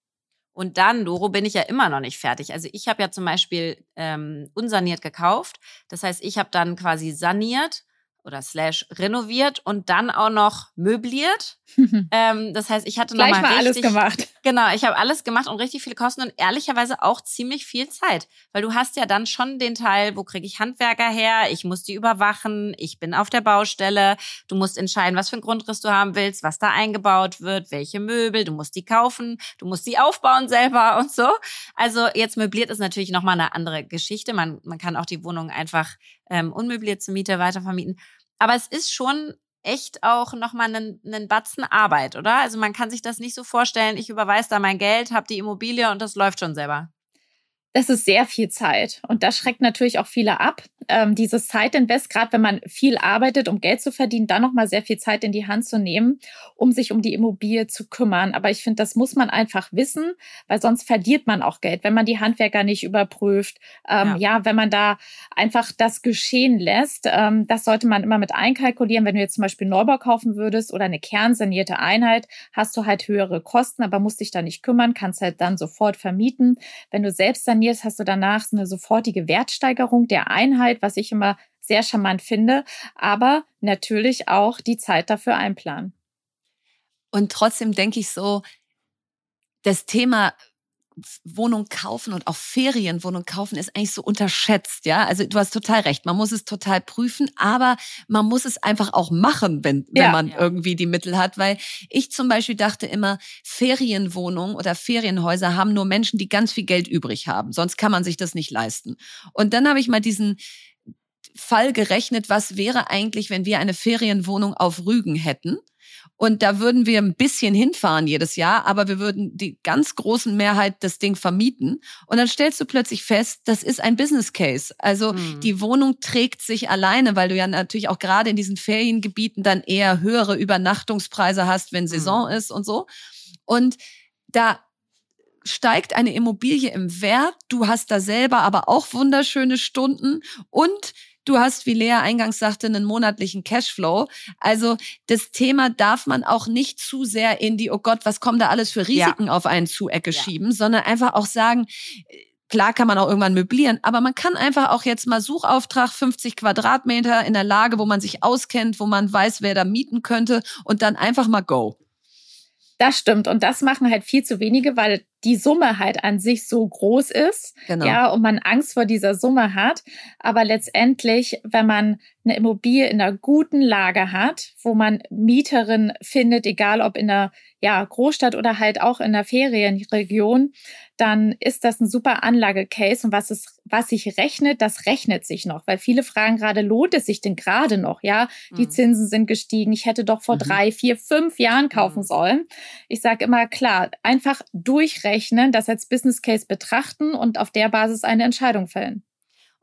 Und dann, Doro, bin ich ja immer noch nicht fertig. Also ich habe ja zum Beispiel ähm, unsaniert gekauft. Das heißt, ich habe dann quasi saniert oder slash renoviert und dann auch noch möbliert. ähm, das heißt, ich hatte Gleich noch mal, richtig, alles gemacht. Genau, ich habe alles gemacht und richtig viele Kosten und ehrlicherweise auch ziemlich viel Zeit, weil du hast ja dann schon den Teil, wo kriege ich Handwerker her? Ich muss die überwachen, ich bin auf der Baustelle, du musst entscheiden, was für einen Grundriss du haben willst, was da eingebaut wird, welche Möbel, du musst die kaufen, du musst die aufbauen selber und so. Also jetzt möbliert ist natürlich noch mal eine andere Geschichte. Man man kann auch die Wohnung einfach ähm, unmöbliert zur Miete weitervermieten. Aber es ist schon echt auch nochmal einen, einen Batzen Arbeit, oder? Also man kann sich das nicht so vorstellen, ich überweise da mein Geld, habe die Immobilie und das läuft schon selber. Das ist sehr viel Zeit und das schreckt natürlich auch viele ab. Ähm, dieses Zeitinvest, gerade wenn man viel arbeitet, um Geld zu verdienen, dann nochmal sehr viel Zeit in die Hand zu nehmen, um sich um die Immobilie zu kümmern. Aber ich finde, das muss man einfach wissen, weil sonst verliert man auch Geld, wenn man die Handwerker nicht überprüft. Ähm, ja. ja. wenn man da einfach das geschehen lässt, ähm, das sollte man immer mit einkalkulieren. Wenn du jetzt zum Beispiel Neubau kaufen würdest oder eine kernsanierte Einheit, hast du halt höhere Kosten, aber musst dich da nicht kümmern, kannst halt dann sofort vermieten. Wenn du selbst sanierst, sanierst, hast du danach eine sofortige Wertsteigerung der Einheit, was ich immer sehr charmant finde, aber natürlich auch die Zeit dafür einplanen. Und trotzdem denke ich so, das Thema Wohnung kaufen und auch Ferienwohnung kaufen ist eigentlich so unterschätzt, ja. Also du hast total recht. Man muss es total prüfen, aber man muss es einfach auch machen, wenn, wenn ja, man ja. irgendwie die Mittel hat. Weil ich zum Beispiel dachte immer, Ferienwohnungen oder Ferienhäuser haben nur Menschen, die ganz viel Geld übrig haben. Sonst kann man sich das nicht leisten. Und dann habe ich mal diesen Fall gerechnet, was wäre eigentlich, wenn wir eine Ferienwohnung auf Rügen hätten? Und da würden wir ein bisschen hinfahren jedes Jahr, aber wir würden die ganz großen Mehrheit das Ding vermieten. Und dann stellst du plötzlich fest, das ist ein Business Case. Also mhm. die Wohnung trägt sich alleine, weil du ja natürlich auch gerade in diesen Feriengebieten dann eher höhere Übernachtungspreise hast, wenn Saison mhm. ist und so. Und da steigt eine Immobilie im Wert. Du hast da selber aber auch wunderschöne Stunden und Du hast, wie Lea eingangs sagte, einen monatlichen Cashflow. Also das Thema darf man auch nicht zu sehr in die, oh Gott, was kommen da alles für Risiken ja. auf einen Zuecke ja. schieben, sondern einfach auch sagen, Klar kann man auch irgendwann möblieren, aber man kann einfach auch jetzt mal Suchauftrag 50 Quadratmeter in der Lage, wo man sich auskennt, wo man weiß, wer da mieten könnte und dann einfach mal go. Das stimmt. Und das machen halt viel zu wenige, weil die Summe halt an sich so groß ist. Genau. Ja, und man Angst vor dieser Summe hat. Aber letztendlich, wenn man eine Immobilie in einer guten Lage hat, wo man Mieterin findet, egal ob in einer ja, Großstadt oder halt auch in der Ferienregion, dann ist das ein super Anlagecase. Und was es, was sich rechnet, das rechnet sich noch. Weil viele fragen gerade, lohnt es sich denn gerade noch? Ja, die mhm. Zinsen sind gestiegen. Ich hätte doch vor mhm. drei, vier, fünf Jahren kaufen mhm. sollen. Ich sage immer, klar, einfach durchrechnen, das als Business Case betrachten und auf der Basis eine Entscheidung fällen.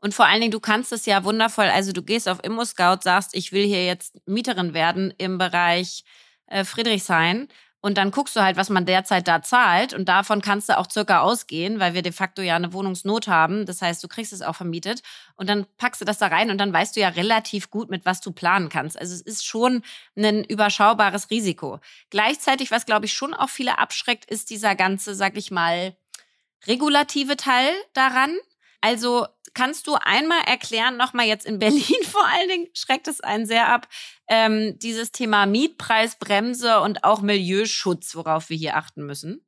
Und vor allen Dingen, du kannst es ja wundervoll, also du gehst auf ImmoScout, sagst, ich will hier jetzt Mieterin werden im Bereich äh, Friedrichshain. Und dann guckst du halt, was man derzeit da zahlt. Und davon kannst du auch circa ausgehen, weil wir de facto ja eine Wohnungsnot haben. Das heißt, du kriegst es auch vermietet. Und dann packst du das da rein und dann weißt du ja relativ gut, mit was du planen kannst. Also es ist schon ein überschaubares Risiko. Gleichzeitig, was glaube ich schon auch viele abschreckt, ist dieser ganze, sag ich mal, regulative Teil daran. Also kannst du einmal erklären, nochmal jetzt in Berlin vor allen Dingen, schreckt es einen sehr ab, ähm, dieses Thema Mietpreisbremse und auch Milieuschutz, worauf wir hier achten müssen?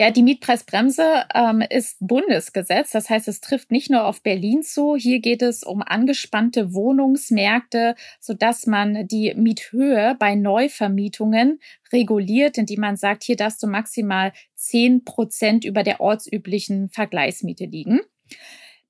Ja, die Mietpreisbremse ähm, ist Bundesgesetz. Das heißt, es trifft nicht nur auf Berlin zu. Hier geht es um angespannte Wohnungsmärkte, sodass man die Miethöhe bei Neuvermietungen reguliert, indem man sagt, hier darfst du maximal zehn Prozent über der ortsüblichen Vergleichsmiete liegen.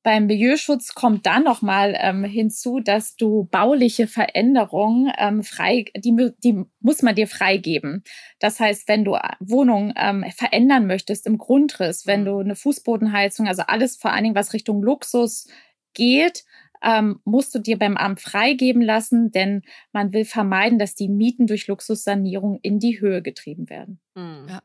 Beim Milieuschutz kommt dann nochmal ähm, hinzu, dass du bauliche Veränderungen ähm, frei, die, die muss man dir freigeben. Das heißt, wenn du Wohnungen ähm, verändern möchtest im Grundriss, wenn mhm. du eine Fußbodenheizung, also alles vor allen Dingen, was Richtung Luxus geht, ähm, musst du dir beim Amt freigeben lassen, denn man will vermeiden, dass die Mieten durch Luxussanierung in die Höhe getrieben werden. Mhm. Ja.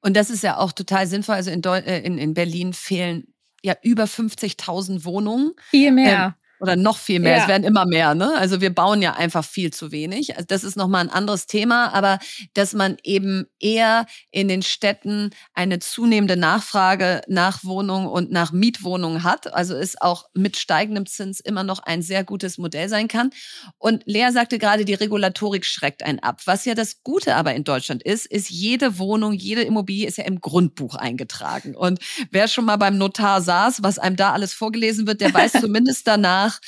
Und das ist ja auch total sinnvoll. Also in, Deu äh, in, in Berlin fehlen ja über 50.000 Wohnungen. Viel mehr. Ähm, oder noch viel mehr. Ja. Es werden immer mehr, ne? Also wir bauen ja einfach viel zu wenig. Also das ist nochmal ein anderes Thema, aber dass man eben eher in den Städten eine zunehmende Nachfrage nach Wohnungen und nach Mietwohnungen hat. Also ist auch mit steigendem Zins immer noch ein sehr gutes Modell sein kann. Und Lea sagte gerade, die Regulatorik schreckt einen ab. Was ja das Gute aber in Deutschland ist, ist jede Wohnung, jede Immobilie ist ja im Grundbuch eingetragen. Und wer schon mal beim Notar saß, was einem da alles vorgelesen wird, der weiß zumindest danach, nach,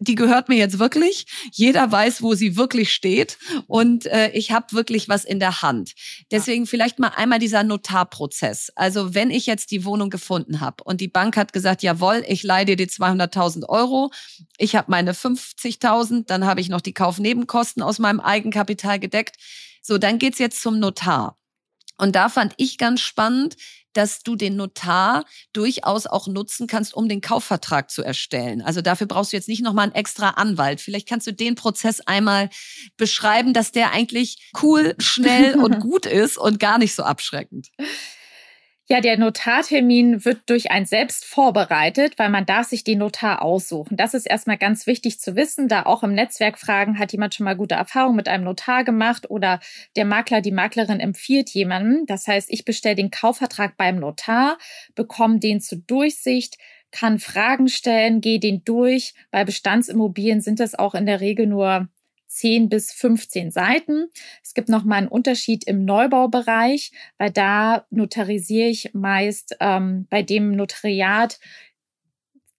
die gehört mir jetzt wirklich. Jeder weiß, wo sie wirklich steht und äh, ich habe wirklich was in der Hand. Deswegen vielleicht mal einmal dieser Notarprozess. Also wenn ich jetzt die Wohnung gefunden habe und die Bank hat gesagt, jawohl, ich leihe dir die 200.000 Euro, ich habe meine 50.000, dann habe ich noch die Kaufnebenkosten aus meinem Eigenkapital gedeckt. So, dann geht's jetzt zum Notar. Und da fand ich ganz spannend, dass du den Notar durchaus auch nutzen kannst, um den Kaufvertrag zu erstellen. Also dafür brauchst du jetzt nicht nochmal einen extra Anwalt. Vielleicht kannst du den Prozess einmal beschreiben, dass der eigentlich cool, schnell und gut ist und gar nicht so abschreckend. Ja, der Notartermin wird durch ein selbst vorbereitet, weil man darf sich den Notar aussuchen. Das ist erstmal ganz wichtig zu wissen, da auch im Netzwerk fragen, hat jemand schon mal gute Erfahrungen mit einem Notar gemacht oder der Makler, die Maklerin empfiehlt jemanden. Das heißt, ich bestelle den Kaufvertrag beim Notar, bekomme den zur Durchsicht, kann Fragen stellen, gehe den durch. Bei Bestandsimmobilien sind es auch in der Regel nur 10 bis 15 Seiten. Es gibt noch mal einen Unterschied im Neubaubereich, weil da notarisiere ich meist ähm, bei dem Notariat,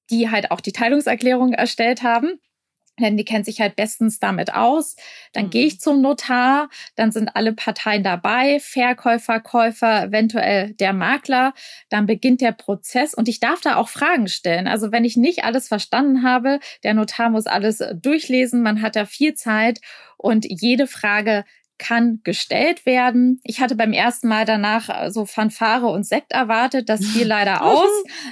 die halt auch die Teilungserklärung erstellt haben denn die kennt sich halt bestens damit aus. Dann mhm. gehe ich zum Notar, dann sind alle Parteien dabei, Verkäufer, Käufer, eventuell der Makler. Dann beginnt der Prozess und ich darf da auch Fragen stellen. Also wenn ich nicht alles verstanden habe, der Notar muss alles durchlesen, man hat da viel Zeit und jede Frage kann gestellt werden. Ich hatte beim ersten Mal danach äh, so Fanfare und Sekt erwartet. Das fiel leider aus.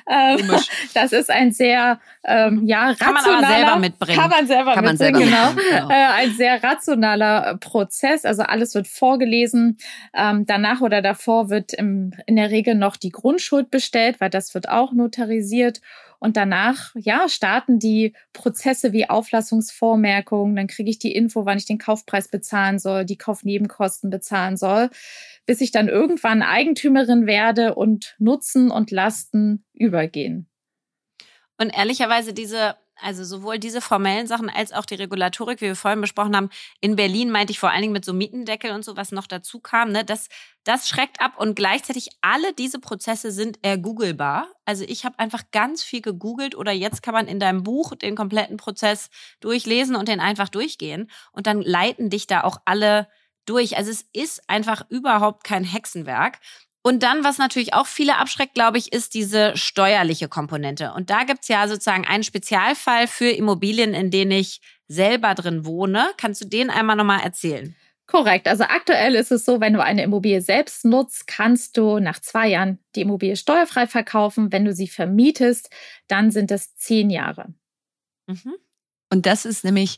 Ähm, das ist ein sehr, ähm, ja, rationaler. Kann man aber selber mitbringen. Kann man selber kann man mitbringen, selber genau. genau. Äh, ein sehr rationaler äh, Prozess. Also alles wird vorgelesen. Ähm, danach oder davor wird im, in der Regel noch die Grundschuld bestellt, weil das wird auch notarisiert. Und danach, ja, starten die Prozesse wie Auflassungsvormerkungen. Dann kriege ich die Info, wann ich den Kaufpreis bezahlen soll, die Kaufnebenkosten bezahlen soll, bis ich dann irgendwann Eigentümerin werde und Nutzen und Lasten übergehen. Und ehrlicherweise diese also sowohl diese formellen Sachen als auch die Regulatorik, wie wir vorhin besprochen haben. In Berlin meinte ich vor allen Dingen mit so Mietendeckel und so, was noch dazu kam. Ne? Das, das schreckt ab und gleichzeitig alle diese Prozesse sind ergoogelbar. Also ich habe einfach ganz viel gegoogelt oder jetzt kann man in deinem Buch den kompletten Prozess durchlesen und den einfach durchgehen und dann leiten dich da auch alle durch. Also es ist einfach überhaupt kein Hexenwerk. Und dann, was natürlich auch viele abschreckt, glaube ich, ist diese steuerliche Komponente. Und da gibt's ja sozusagen einen Spezialfall für Immobilien, in denen ich selber drin wohne. Kannst du den einmal nochmal erzählen? Korrekt. Also aktuell ist es so, wenn du eine Immobilie selbst nutzt, kannst du nach zwei Jahren die Immobilie steuerfrei verkaufen. Wenn du sie vermietest, dann sind es zehn Jahre. Mhm. Und das ist nämlich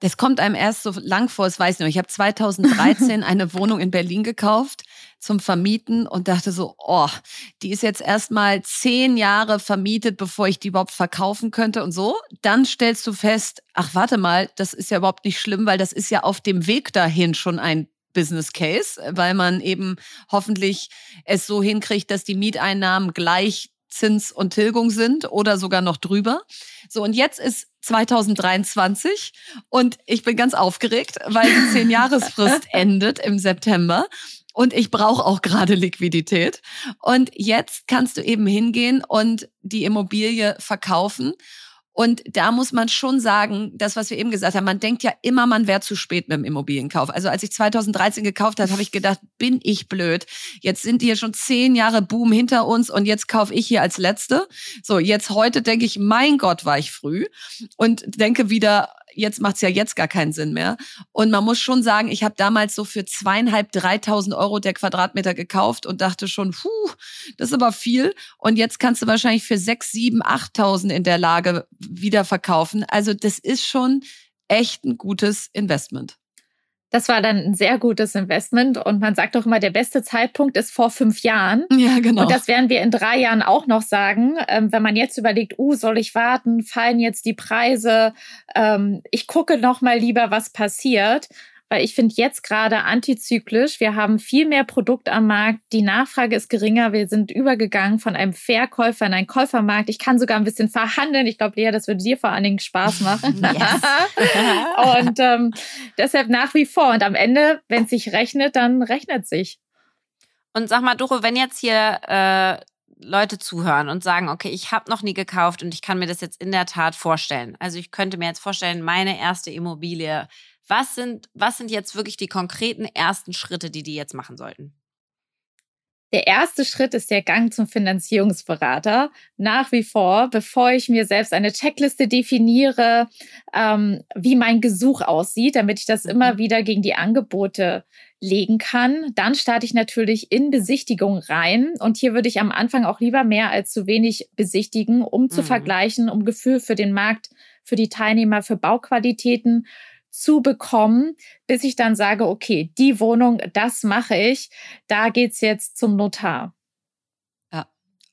das kommt einem erst so lang vor, es weiß noch. Ich habe 2013 eine Wohnung in Berlin gekauft zum Vermieten und dachte so, oh, die ist jetzt erstmal zehn Jahre vermietet, bevor ich die überhaupt verkaufen könnte und so. Dann stellst du fest, ach warte mal, das ist ja überhaupt nicht schlimm, weil das ist ja auf dem Weg dahin schon ein Business Case, weil man eben hoffentlich es so hinkriegt, dass die Mieteinnahmen gleich Zins und Tilgung sind oder sogar noch drüber. So, und jetzt ist 2023 und ich bin ganz aufgeregt, weil die Zehn-Jahresfrist endet im September. Und ich brauche auch gerade Liquidität. Und jetzt kannst du eben hingehen und die Immobilie verkaufen. Und da muss man schon sagen, das, was wir eben gesagt haben, man denkt ja immer, man wäre zu spät mit dem Immobilienkauf. Also als ich 2013 gekauft habe, habe ich gedacht, bin ich blöd. Jetzt sind hier schon zehn Jahre Boom hinter uns und jetzt kaufe ich hier als Letzte. So, jetzt heute denke ich, mein Gott, war ich früh. Und denke wieder, jetzt macht's ja jetzt gar keinen Sinn mehr. Und man muss schon sagen, ich habe damals so für zweieinhalb, dreitausend Euro der Quadratmeter gekauft und dachte schon, puh, das ist aber viel. Und jetzt kannst du wahrscheinlich für sechs, sieben, achttausend in der Lage wieder verkaufen. Also das ist schon echt ein gutes Investment. Das war dann ein sehr gutes Investment und man sagt doch immer, der beste Zeitpunkt ist vor fünf Jahren. Ja, genau. Und das werden wir in drei Jahren auch noch sagen. Ähm, wenn man jetzt überlegt, uh, soll ich warten? Fallen jetzt die Preise? Ähm, ich gucke noch mal lieber, was passiert weil ich finde jetzt gerade antizyklisch. Wir haben viel mehr Produkt am Markt. Die Nachfrage ist geringer. Wir sind übergegangen von einem Verkäufer in einen Käufermarkt. Ich kann sogar ein bisschen verhandeln. Ich glaube, Lea, das würde dir vor allen Dingen Spaß machen. und ähm, deshalb nach wie vor. Und am Ende, wenn es sich rechnet, dann rechnet sich. Und sag mal, Doro, wenn jetzt hier äh, Leute zuhören und sagen, okay, ich habe noch nie gekauft und ich kann mir das jetzt in der Tat vorstellen. Also ich könnte mir jetzt vorstellen, meine erste Immobilie was sind, was sind jetzt wirklich die konkreten ersten Schritte, die die jetzt machen sollten? Der erste Schritt ist der Gang zum Finanzierungsberater. Nach wie vor, bevor ich mir selbst eine Checkliste definiere, ähm, wie mein Gesuch aussieht, damit ich das immer mhm. wieder gegen die Angebote legen kann. Dann starte ich natürlich in Besichtigung rein. Und hier würde ich am Anfang auch lieber mehr als zu wenig besichtigen, um zu mhm. vergleichen, um Gefühl für den Markt, für die Teilnehmer, für Bauqualitäten zu bekommen, bis ich dann sage, okay, die Wohnung, das mache ich, da geht's jetzt zum Notar. Ja.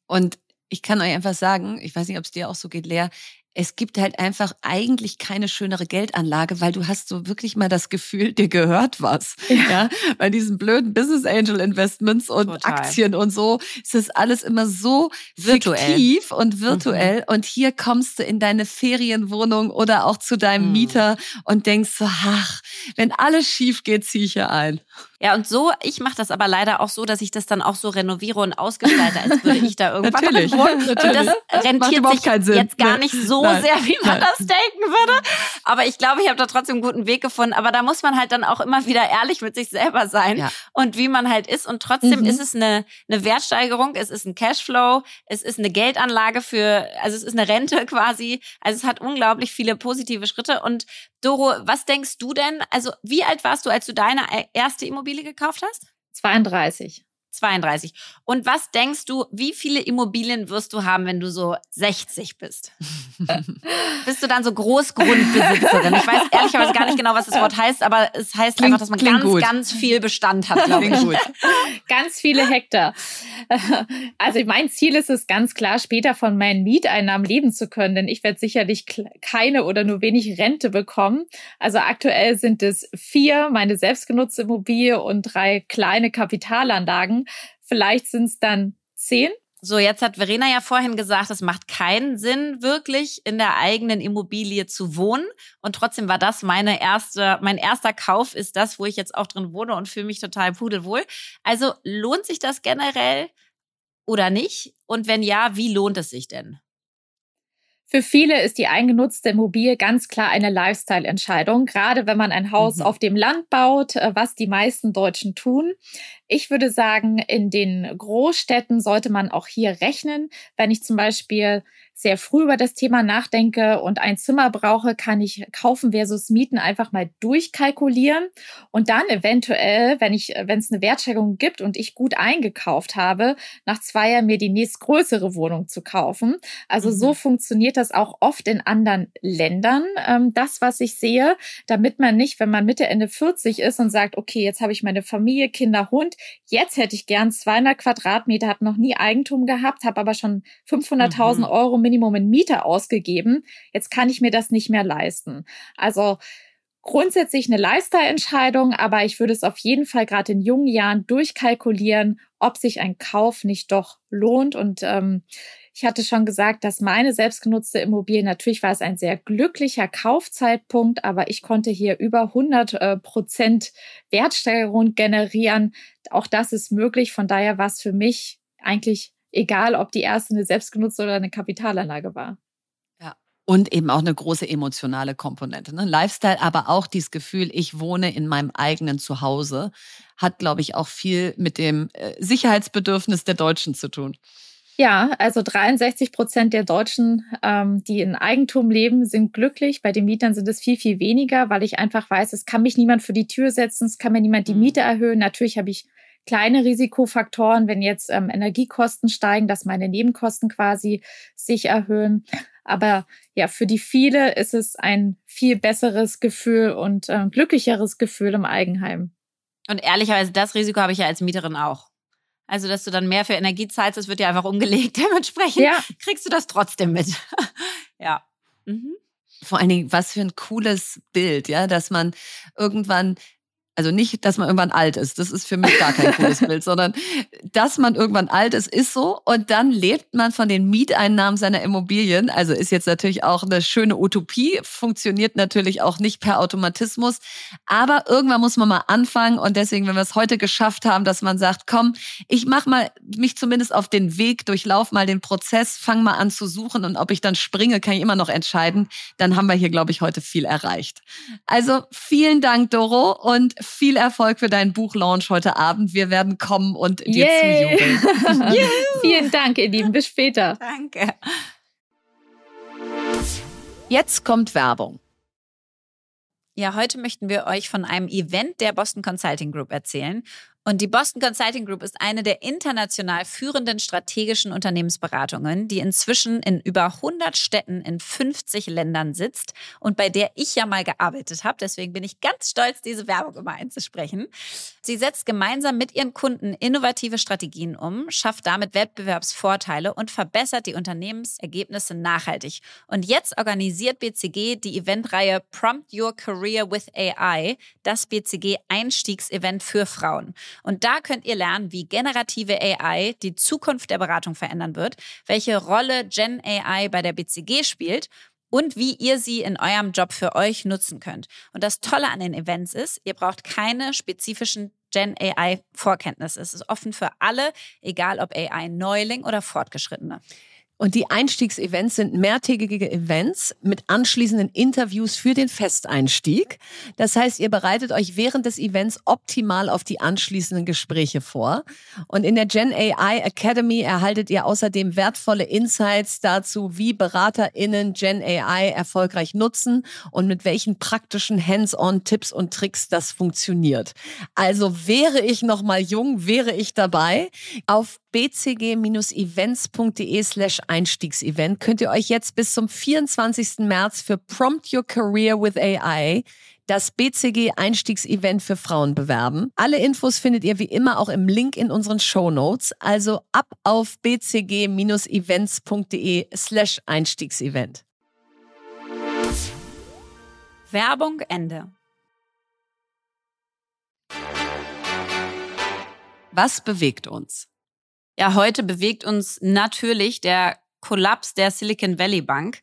Und ich kann euch einfach sagen, ich weiß nicht, ob es dir auch so geht, Lea, es gibt halt einfach eigentlich keine schönere Geldanlage, weil du hast so wirklich mal das Gefühl, dir gehört was. Ja, ja? bei diesen blöden Business Angel Investments und Total. Aktien und so ist das alles immer so virtuell. fiktiv und virtuell. Mhm. Und hier kommst du in deine Ferienwohnung oder auch zu deinem mhm. Mieter und denkst so, ach, wenn alles schief geht, zieh ich hier ein. Ja, und so, ich mache das aber leider auch so, dass ich das dann auch so renoviere und ausgestalte, als würde ich da irgendwann natürlich. Natürlich. Und das rentiert sich jetzt gar nicht so Nein. sehr, wie man Nein. das denken würde. Aber ich glaube, ich habe da trotzdem einen guten Weg gefunden. Aber da muss man halt dann auch immer wieder ehrlich mit sich selber sein Ja. und wie man halt ist. Und trotzdem Mhm. ist es eine, eine Wertsteigerung, es ist ein Cashflow, es ist eine Geldanlage für, also es ist eine Rente quasi. Also es hat unglaublich viele positive Schritte. Und Doro, was denkst du denn? Also wie alt warst du, als du deine erste Immobilie gekauft hast? 32. 32. Und was denkst du, wie viele Immobilien wirst du haben, wenn du so 60 bist? bist du dann so Großgrundbesitzerin? Ich weiß ehrlicherweise gar nicht genau, was das Wort heißt, aber es heißt Klingt- einfach, dass man ganz, gut. ganz viel Bestand hat, glaube ich. Gut. Ganz viele Hektar. Also mein Ziel ist es ganz klar, später von meinen Mieteinnahmen leben zu können, denn ich werde sicherlich keine oder nur wenig Rente bekommen. Also aktuell sind es vier, meine selbstgenutzte Immobilie und drei kleine Kapitalanlagen. Vielleicht sind es dann zehn. So, jetzt hat Verena ja vorhin gesagt, es macht keinen Sinn, wirklich in der eigenen Immobilie zu wohnen. Und trotzdem war das meine erste, mein erster Kauf ist das, wo ich jetzt auch drin wohne und fühle mich total pudelwohl. Also lohnt sich das generell oder nicht? Und wenn ja, wie lohnt es sich denn? Für viele ist die eingenutzte Immobilie ganz klar eine Lifestyle-Entscheidung, gerade wenn man ein Haus Mhm. auf dem Land baut, äh, was die meisten Deutschen tun. Ich würde sagen, in den Großstädten sollte man auch hier rechnen. Wenn ich zum Beispiel sehr früh über das Thema nachdenke und ein Zimmer brauche, kann ich kaufen versus mieten einfach mal durchkalkulieren und dann eventuell, wenn ich, wenn es eine Wertschätzung gibt und ich gut eingekauft habe, nach zwei Jahren mir die nächstgrößere Wohnung zu kaufen. Also Mhm. so funktioniert das auch oft in anderen Ländern. Ähm, das, was ich sehe, damit man nicht, wenn man Mitte, Ende 40 ist und sagt, okay, jetzt habe ich meine Familie, Kinder, Hund, jetzt hätte ich gern 200 Quadratmeter, habe noch nie Eigentum gehabt, habe aber schon 500.000 Mhm. Euro Minimum in Miete ausgegeben. Jetzt kann ich mir das nicht mehr leisten. Also grundsätzlich eine Lifestyle-Entscheidung, aber ich würde es auf jeden Fall gerade in jungen Jahren durchkalkulieren, ob sich ein Kauf nicht doch lohnt. Und ähm, ich hatte schon gesagt, dass meine selbstgenutzte Immobilie, natürlich war es ein sehr glücklicher Kaufzeitpunkt, aber ich konnte hier über 100 äh, Prozent Wertsteigerung generieren. Auch das ist möglich. Von daher war es für mich eigentlich egal, ob die erste eine selbstgenutzte oder eine Kapitalanlage war. Und eben auch eine große emotionale Komponente. Ne? Lifestyle, aber auch dieses Gefühl, ich wohne in meinem eigenen Zuhause, hat, glaube ich, auch viel mit dem äh, Sicherheitsbedürfnis der Deutschen zu tun. Ja, also 63 Prozent der Deutschen, ähm, die in Eigentum leben, sind glücklich. Bei den Mietern sind es viel, viel weniger, weil ich einfach weiß, es kann mich niemand für die Tür setzen, es kann mir niemand die Mhm. Miete erhöhen. Natürlich habe ich kleine Risikofaktoren, wenn jetzt ähm, Energiekosten steigen, dass meine Nebenkosten quasi sich erhöhen. Aber ja, für die viele ist es ein viel besseres Gefühl und äh, glücklicheres Gefühl im Eigenheim. Und ehrlicherweise, das Risiko habe ich ja als Mieterin auch. Also, dass du dann mehr für Energie zahlst, das wird ja einfach umgelegt. Dementsprechend Ja, kriegst du das trotzdem mit. ja. Mhm. Vor allen Dingen, was für ein cooles Bild, ja, dass man irgendwann, also nicht, dass man irgendwann alt ist, das ist für mich gar kein cooles Bild, sondern dass man irgendwann alt ist, ist so und dann lebt man von den Mieteinnahmen seiner Immobilien. Also ist jetzt natürlich auch eine schöne Utopie, funktioniert natürlich auch nicht per Automatismus, aber irgendwann muss man mal anfangen und deswegen, wenn wir es heute geschafft haben, dass man sagt, komm, ich mach mal mich zumindest auf den Weg, durchlauf mal den Prozess, fang mal an zu suchen und ob ich dann springe, kann ich immer noch entscheiden. Dann haben wir hier, glaube ich, heute viel erreicht. Also vielen Dank, Doro, und viel Erfolg für deinen Buchlaunch heute Abend. Wir werden kommen und dir Yay. zujubeln. vielen Dank, ihr Lieben. Bis später. Danke. Jetzt kommt Werbung. Ja, heute möchten wir euch von einem Event der Boston Consulting Group erzählen. Und die Boston Consulting Group ist eine der international führenden strategischen Unternehmensberatungen, die inzwischen in über 100 Städten in 50 Ländern sitzt und bei der ich ja mal gearbeitet habe. Deswegen bin ich ganz stolz, diese Werbung immer einzusprechen. Sie setzt gemeinsam mit ihren Kunden innovative Strategien um, schafft damit Wettbewerbsvorteile und verbessert die Unternehmensergebnisse nachhaltig. Und jetzt organisiert BCG die Eventreihe Prompt Your Career with AI, das BCG Einstiegsevent für Frauen. Und da könnt ihr lernen, wie generative AI die Zukunft der Beratung verändern wird, welche Rolle Gen AI bei der BCG spielt und wie ihr sie in eurem Job für euch nutzen könnt. Und das Tolle an den Events ist, ihr braucht keine spezifischen Gen AI Vorkenntnisse. Es ist offen für alle, egal ob AI Neuling oder Fortgeschrittene. Und die Einstiegsevents sind mehrtägige Events mit anschließenden Interviews für den Festeinstieg. Das heißt, ihr bereitet euch während des Events optimal auf die anschließenden Gespräche vor. Und in der Gen AI Academy erhaltet ihr außerdem wertvolle Insights dazu, wie BeraterInnen Gen AI erfolgreich nutzen und mit welchen praktischen Hands-on-Tipps und Tricks das funktioniert. Also wäre ich noch mal jung, wäre ich dabei. Auf bcg-events.de slash Einstiegsevent könnt ihr euch jetzt bis zum 24. März für Prompt Your Career with AI das BCG Einstiegsevent für Frauen bewerben. Alle Infos findet ihr wie immer auch im Link in unseren Show Notes. Also ab auf bcg-events.de slash Einstiegsevent. Werbung Ende. Was bewegt uns? Ja, heute bewegt uns natürlich der Kollaps der Silicon Valley Bank.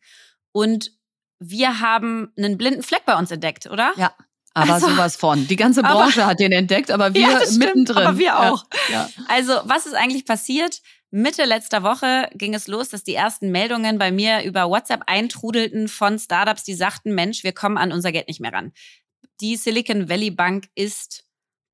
Und wir haben einen blinden Fleck bei uns entdeckt, oder? Ja. Aber also, sowas von. Die ganze Branche aber, hat den entdeckt, aber wir ja, mittendrin. Aber wir auch. Ja, ja. Also, was ist eigentlich passiert? Mitte letzter Woche ging es los, dass die ersten Meldungen bei mir über WhatsApp eintrudelten von Startups, die sagten, Mensch, wir kommen an unser Geld nicht mehr ran. Die Silicon Valley Bank ist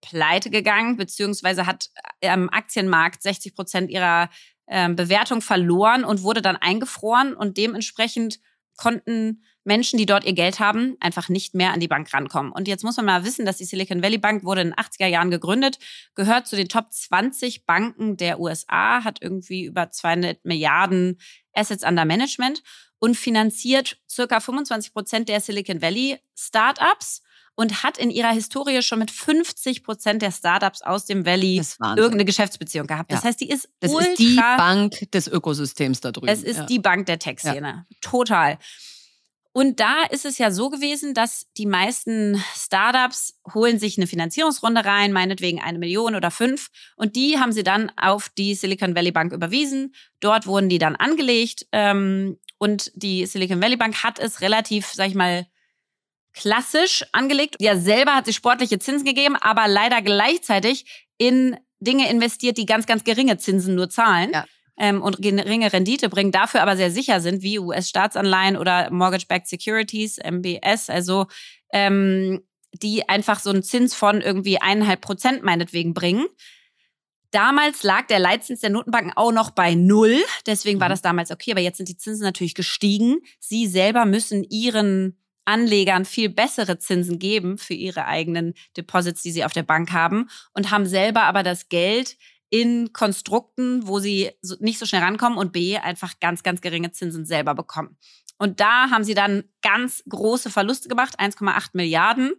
pleite gegangen, beziehungsweise hat am Aktienmarkt 60 Prozent ihrer ähm, Bewertung verloren und wurde dann eingefroren und dementsprechend konnten Menschen, die dort ihr Geld haben, einfach nicht mehr an die Bank rankommen. Und jetzt muss man mal wissen, dass die Silicon Valley Bank wurde in den 80er Jahren gegründet, gehört zu den Top 20 Banken der USA, hat irgendwie über 200 Milliarden Assets under Management und finanziert circa 25 Prozent der Silicon Valley Startups und hat in ihrer Historie schon mit 50 Prozent der Startups aus dem Valley irgendeine Geschäftsbeziehung gehabt. Das ja. heißt, die ist das ultra, ist die Bank des Ökosystems da drüben. Es ist ja. die Bank der Tech-Szene. Ja. Total. Und da ist es ja so gewesen, dass die meisten Startups holen sich eine Finanzierungsrunde rein, meinetwegen eine Million oder fünf. Und die haben sie dann auf die Silicon Valley Bank überwiesen. Dort wurden die dann angelegt. Ähm, und die Silicon Valley Bank hat es relativ, sag ich mal, klassisch angelegt. Ja, selber hat sie sportliche Zinsen gegeben, aber leider gleichzeitig in Dinge investiert, die ganz, ganz geringe Zinsen nur zahlen. Ja. Ähm, und geringe Rendite bringen, dafür aber sehr sicher sind, wie US-Staatsanleihen oder Mortgage-Backed Securities, MBS, also ähm, die einfach so einen Zins von irgendwie eineinhalb Prozent meinetwegen bringen. Damals lag der Leitzins der Notenbanken auch noch bei null. Deswegen war mhm. das damals okay. Aber jetzt sind die Zinsen natürlich gestiegen. Sie selber müssen ihren Anlegern viel bessere Zinsen geben für ihre eigenen Deposits, die sie auf der Bank haben und haben selber aber das Geld in Konstrukten, wo sie nicht so schnell rankommen und B, einfach ganz, ganz geringe Zinsen selber bekommen. Und da haben sie dann ganz große Verluste gemacht, 1,8 Milliarden,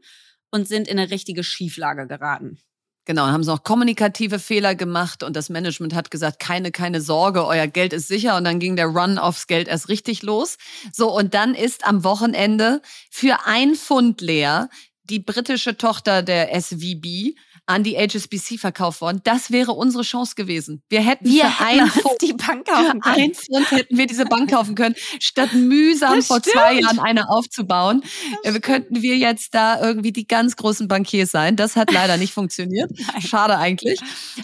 und sind in eine richtige Schieflage geraten. Genau, haben sie auch kommunikative Fehler gemacht und das Management hat gesagt, keine, keine Sorge, euer Geld ist sicher und dann ging der Run aufs Geld erst richtig los. So, und dann ist am Wochenende für ein Pfund leer die britische Tochter der SVB an die HSBC verkauft worden. Das wäre unsere Chance gewesen. Wir hätten wir für ein Pfund, die Bank kaufen können. Ein Pfund hätten wir diese Bank kaufen können, statt mühsam das vor stimmt. zwei Jahren eine aufzubauen. Äh, könnten wir jetzt da irgendwie die ganz großen Bankiers sein. Das hat leider nicht funktioniert. Schade eigentlich.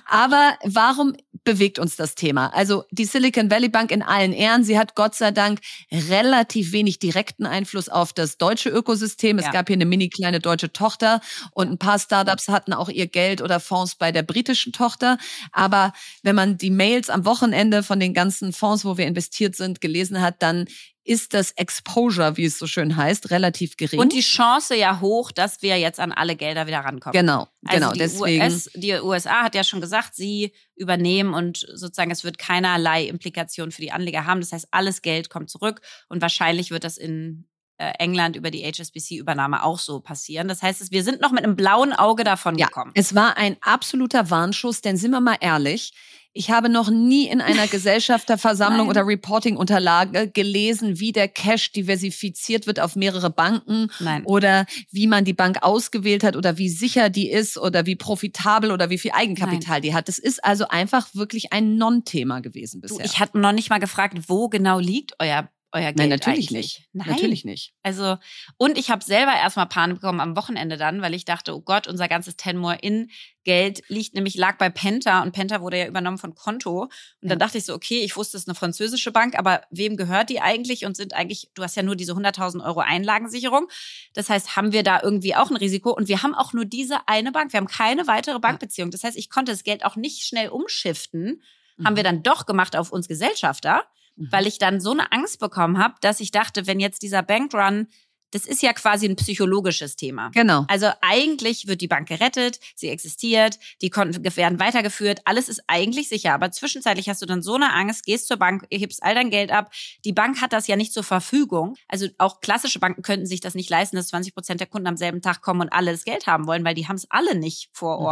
Aber warum bewegt uns das Thema? Also die Silicon Valley Bank in allen Ehren. Sie hat Gott sei Dank relativ wenig direkten Einfluss auf das deutsche Ökosystem. Es ja. gab hier eine mini kleine deutsche Tochter und ein paar Startups hatten auch ihr Geld oder Fonds bei der britischen Tochter. Aber wenn man die Mails am Wochenende von den ganzen Fonds, wo wir investiert sind, gelesen hat, dann ist das Exposure, wie es so schön heißt, relativ gering. Und die Chance ja hoch, dass wir jetzt an alle Gelder wieder rankommen. Genau, also genau. Die deswegen. US, die USA hat ja schon gesagt, sie übernehmen und sozusagen es wird keinerlei Implikation für die Anleger haben. Das heißt, alles Geld kommt zurück und wahrscheinlich wird das in England über die HSBC-Übernahme auch so passieren. Das heißt, wir sind noch mit einem blauen Auge davon ja, gekommen. Es war ein absoluter Warnschuss, denn sind wir mal ehrlich, ich habe noch nie in einer Gesellschafterversammlung oder Reporting-Unterlage gelesen, wie der Cash diversifiziert wird auf mehrere Banken Nein. oder wie man die Bank ausgewählt hat oder wie sicher die ist oder wie profitabel oder wie viel Eigenkapital Nein. die hat. Das ist also einfach wirklich ein Non-Thema gewesen bisher. Du, ich hatte noch nicht mal gefragt, wo genau liegt euer euer Geld Nein, natürlich eigentlich? nicht. Nein. Natürlich nicht. Also, und ich habe selber erstmal Panik bekommen am Wochenende dann, weil ich dachte, oh Gott, unser ganzes Tenmore in Geld liegt nämlich, lag bei Penta und Penta wurde ja übernommen von Konto. Und Ja. dann dachte ich so, okay, ich wusste, es ist eine französische Bank, aber wem gehört die eigentlich und sind eigentlich, du hast ja nur diese 100.000 Euro Einlagensicherung. Das heißt, haben wir da irgendwie auch ein Risiko und wir haben auch nur diese eine Bank. Wir haben keine weitere Bankbeziehung. Das heißt, ich konnte das Geld auch nicht schnell umschiften. Haben wir dann doch gemacht auf uns Gesellschafter Mhm. weil ich dann so eine Angst bekommen habe, dass ich dachte, wenn jetzt dieser Bankrun, das ist ja quasi ein psychologisches Thema. Genau. Also eigentlich wird die Bank gerettet, sie existiert, die Konten werden weitergeführt, alles ist eigentlich sicher. Aber zwischenzeitlich hast du dann so eine Angst, gehst zur Bank, hebst all dein Geld ab. Die Bank hat das ja nicht zur Verfügung. Also auch klassische Banken könnten sich das nicht leisten, dass 20 Prozent der Kunden am selben Tag kommen und alle das Geld haben wollen, weil die haben es alle nicht vor Mhm.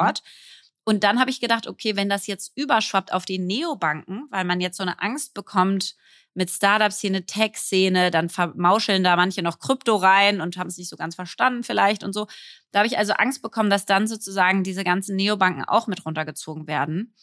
Und dann habe ich gedacht, okay, wenn das jetzt überschwappt auf die Neobanken, weil man jetzt so eine Angst bekommt mit Startup-Szene, Tech-Szene, dann vermauscheln da manche noch Krypto rein und haben es nicht so ganz verstanden vielleicht und so. Da habe ich also Angst bekommen, dass dann sozusagen diese ganzen Neobanken auch mit runtergezogen werden.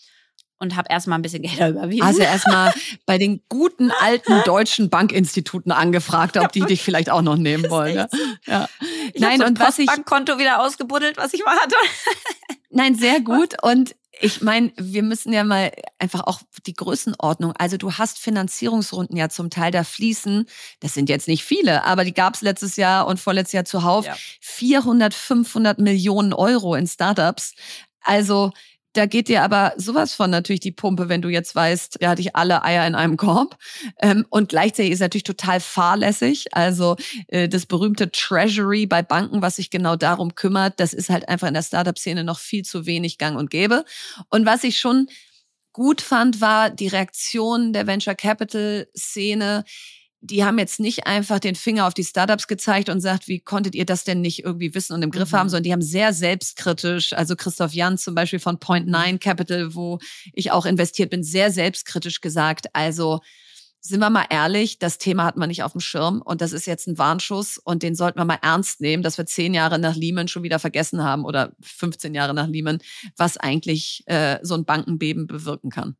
Und habe erstmal ein bisschen Geld überwiesen. Also erstmal bei den guten alten deutschen Bankinstituten angefragt, ob die dich vielleicht auch noch nehmen wollen. Ne? Ja. ich Nein, so ein und was ich Bankkonto wieder ausgebuddelt, was ich mal hatte. Nein, sehr gut. Und ich meine, wir müssen ja mal einfach auch die Größenordnung. Also du hast Finanzierungsrunden ja zum Teil da fließen. Das sind jetzt nicht viele, aber die gab es letztes Jahr und vorletztes Jahr zuhauf. Ja. 400, 500 Millionen Euro in Startups. Also da geht dir aber sowas von natürlich die Pumpe, wenn du jetzt weißt, ja, hatte ich alle Eier in einem Korb. Ähm, und gleichzeitig ist natürlich total fahrlässig. Also äh, das berühmte Treasury bei Banken, was sich genau darum kümmert, das ist halt einfach in der Startup-Szene noch viel zu wenig gang und gäbe. Und was ich schon gut fand, war die Reaktion der Venture Capital Szene. Die haben jetzt nicht einfach den Finger auf die Startups gezeigt und sagt, wie konntet ihr das denn nicht irgendwie wissen und im Griff Mhm. haben, sondern die haben sehr selbstkritisch, also Christoph Jan zum Beispiel von Point Nine Capital, wo ich auch investiert bin, sehr selbstkritisch gesagt. Also sind wir mal ehrlich, das Thema hat man nicht auf dem Schirm und das ist jetzt ein Warnschuss und den sollten wir mal ernst nehmen, dass wir zehn Jahre nach Lehman schon wieder vergessen haben oder 15 Jahre nach Lehman, was eigentlich äh, so ein Bankenbeben bewirken kann.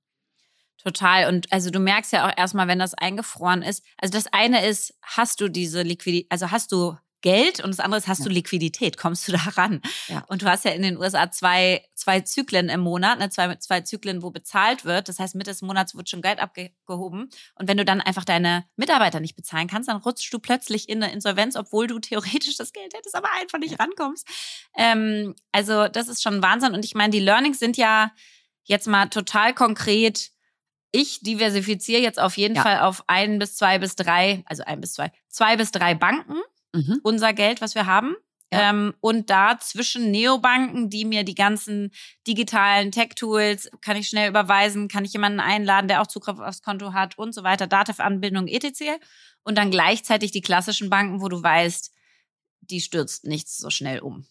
Total. Und also du merkst ja auch erstmal, wenn das eingefroren ist. Also das eine ist, hast du diese Liquidität, also hast du Geld und das andere ist, hast Ja. du Liquidität, kommst du da ran? Ja. Und du hast ja in den USA zwei, zwei Zyklen im Monat, ne, zwei, zwei Zyklen, wo bezahlt wird. Das heißt, Mitte des Monats wird schon Geld abgehoben. Und wenn du dann einfach deine Mitarbeiter nicht bezahlen kannst, dann rutschst du plötzlich in eine Insolvenz, obwohl du theoretisch das Geld hättest, aber einfach nicht rankommst. Ähm, also das ist schon Wahnsinn. Und ich meine, die Learnings sind ja jetzt mal total konkret. Ich diversifiziere jetzt auf jeden Ja. Fall auf ein bis zwei bis drei, also ein bis zwei, zwei bis drei Banken Mhm. unser Geld, was wir haben. Ja. Ähm, und da zwischen Neobanken, die mir die ganzen digitalen Tech-Tools, kann ich schnell überweisen, kann ich jemanden einladen, der auch Zugriff aufs Konto hat und so weiter, Datev-Anbindung, etc. Und dann gleichzeitig die klassischen Banken, wo du weißt, die stürzt nichts so schnell um.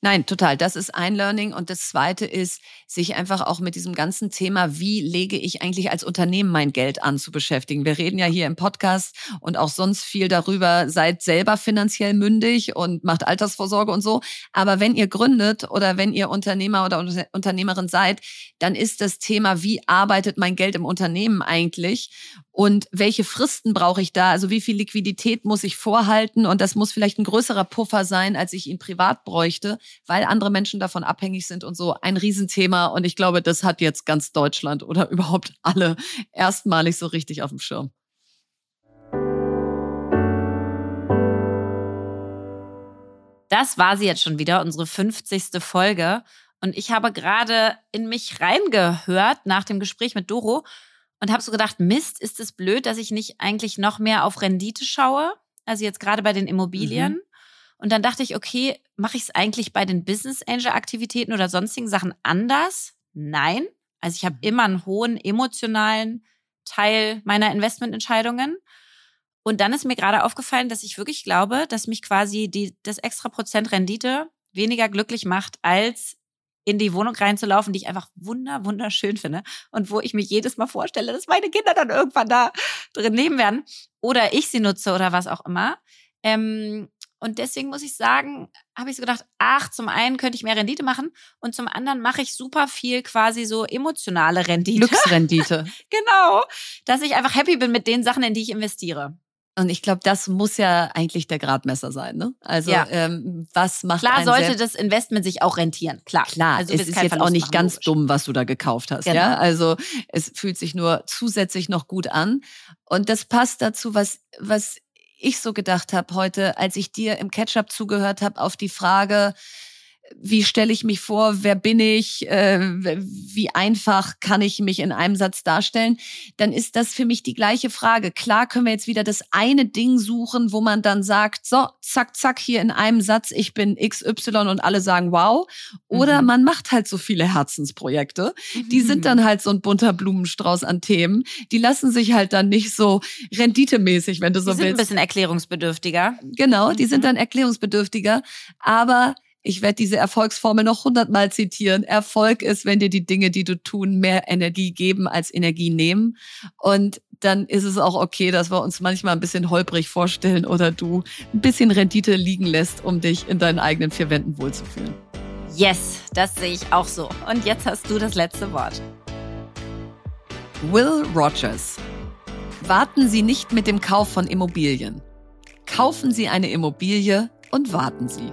Nein, total. Das ist ein Learning. Und das zweite ist, sich einfach auch mit diesem ganzen Thema, wie lege ich eigentlich als Unternehmen mein Geld an, zu beschäftigen. Wir reden ja hier im Podcast und auch sonst viel darüber, seid selber finanziell mündig und macht Altersvorsorge und so. Aber wenn ihr gründet oder wenn ihr Unternehmer oder Unter- Unternehmerin seid, dann ist das Thema, wie arbeitet mein Geld im Unternehmen eigentlich? Und welche Fristen brauche ich da? Also wie viel Liquidität muss ich vorhalten? Und das muss vielleicht ein größerer Puffer sein, als ich ihn privat bräuchte, weil andere Menschen davon abhängig sind und so ein Riesenthema. Und ich glaube, das hat jetzt ganz Deutschland oder überhaupt alle erstmalig so richtig auf dem Schirm. Das war sie jetzt schon wieder, unsere 50. Folge. Und ich habe gerade in mich reingehört nach dem Gespräch mit Doro und habe so gedacht, Mist, ist es blöd, dass ich nicht eigentlich noch mehr auf Rendite schaue? Also jetzt gerade bei den Immobilien. Und dann dachte ich, okay, mache ich es eigentlich bei den Business Angel Aktivitäten oder sonstigen Sachen anders? Nein. Also ich habe immer einen hohen emotionalen Teil meiner Investmententscheidungen. Und dann ist mir gerade aufgefallen, dass ich wirklich glaube, dass mich quasi die, das extra Prozent Rendite weniger glücklich macht, als in die Wohnung reinzulaufen, die ich einfach wunder, wunderschön finde und wo ich mich jedes Mal vorstelle, dass meine Kinder dann irgendwann da drin leben werden oder ich sie nutze oder was auch immer. Ähm, Und deswegen muss ich sagen, habe ich so gedacht, ach, zum einen könnte ich mehr Rendite machen und zum anderen mache ich super viel quasi so emotionale Rendite. Glücksrendite. genau, dass ich einfach happy bin mit den Sachen, in die ich investiere. Und ich glaube, das muss ja eigentlich der Gradmesser sein. Ne? Also Ja. ähm, was macht Klar sollte das Investment sich auch rentieren. Klar, Klar, also es ist jetzt auch Verlust nicht machen, ganz logisch. dumm, was du da gekauft hast. Genau. Ja, also es fühlt sich nur zusätzlich noch gut an. Und das passt dazu, was, was ich so gedacht habe heute, als ich dir im Catch-up zugehört habe auf die Frage, wie stelle ich mich vor, wer bin ich, äh, wie einfach kann ich mich in einem Satz darstellen, dann ist das für mich die gleiche Frage. Klar können wir jetzt wieder das eine Ding suchen, wo man dann sagt, so, zack, zack, hier in einem Satz, ich bin XY und alle sagen wow. Oder Mhm. man macht halt so viele Herzensprojekte. Die sind dann halt so ein bunter Blumenstrauß an Themen. Die lassen sich halt dann nicht so renditemäßig, wenn du Die so sind ein willst. bisschen erklärungsbedürftiger. Genau, die Mhm. sind dann erklärungsbedürftiger. Aber ich werde diese Erfolgsformel noch hundertmal zitieren. Erfolg ist, wenn dir die Dinge, die du tun, mehr Energie geben als Energie nehmen. Und dann ist es auch okay, dass wir uns manchmal ein bisschen holprig vorstellen oder du ein bisschen Rendite liegen lässt, um dich in deinen eigenen vier Wänden wohlzufühlen. Yes, das sehe ich auch so. Und jetzt hast du das letzte Wort. Will Rogers. Warten Sie nicht mit dem Kauf von Immobilien. Kaufen Sie eine Immobilie und warten Sie.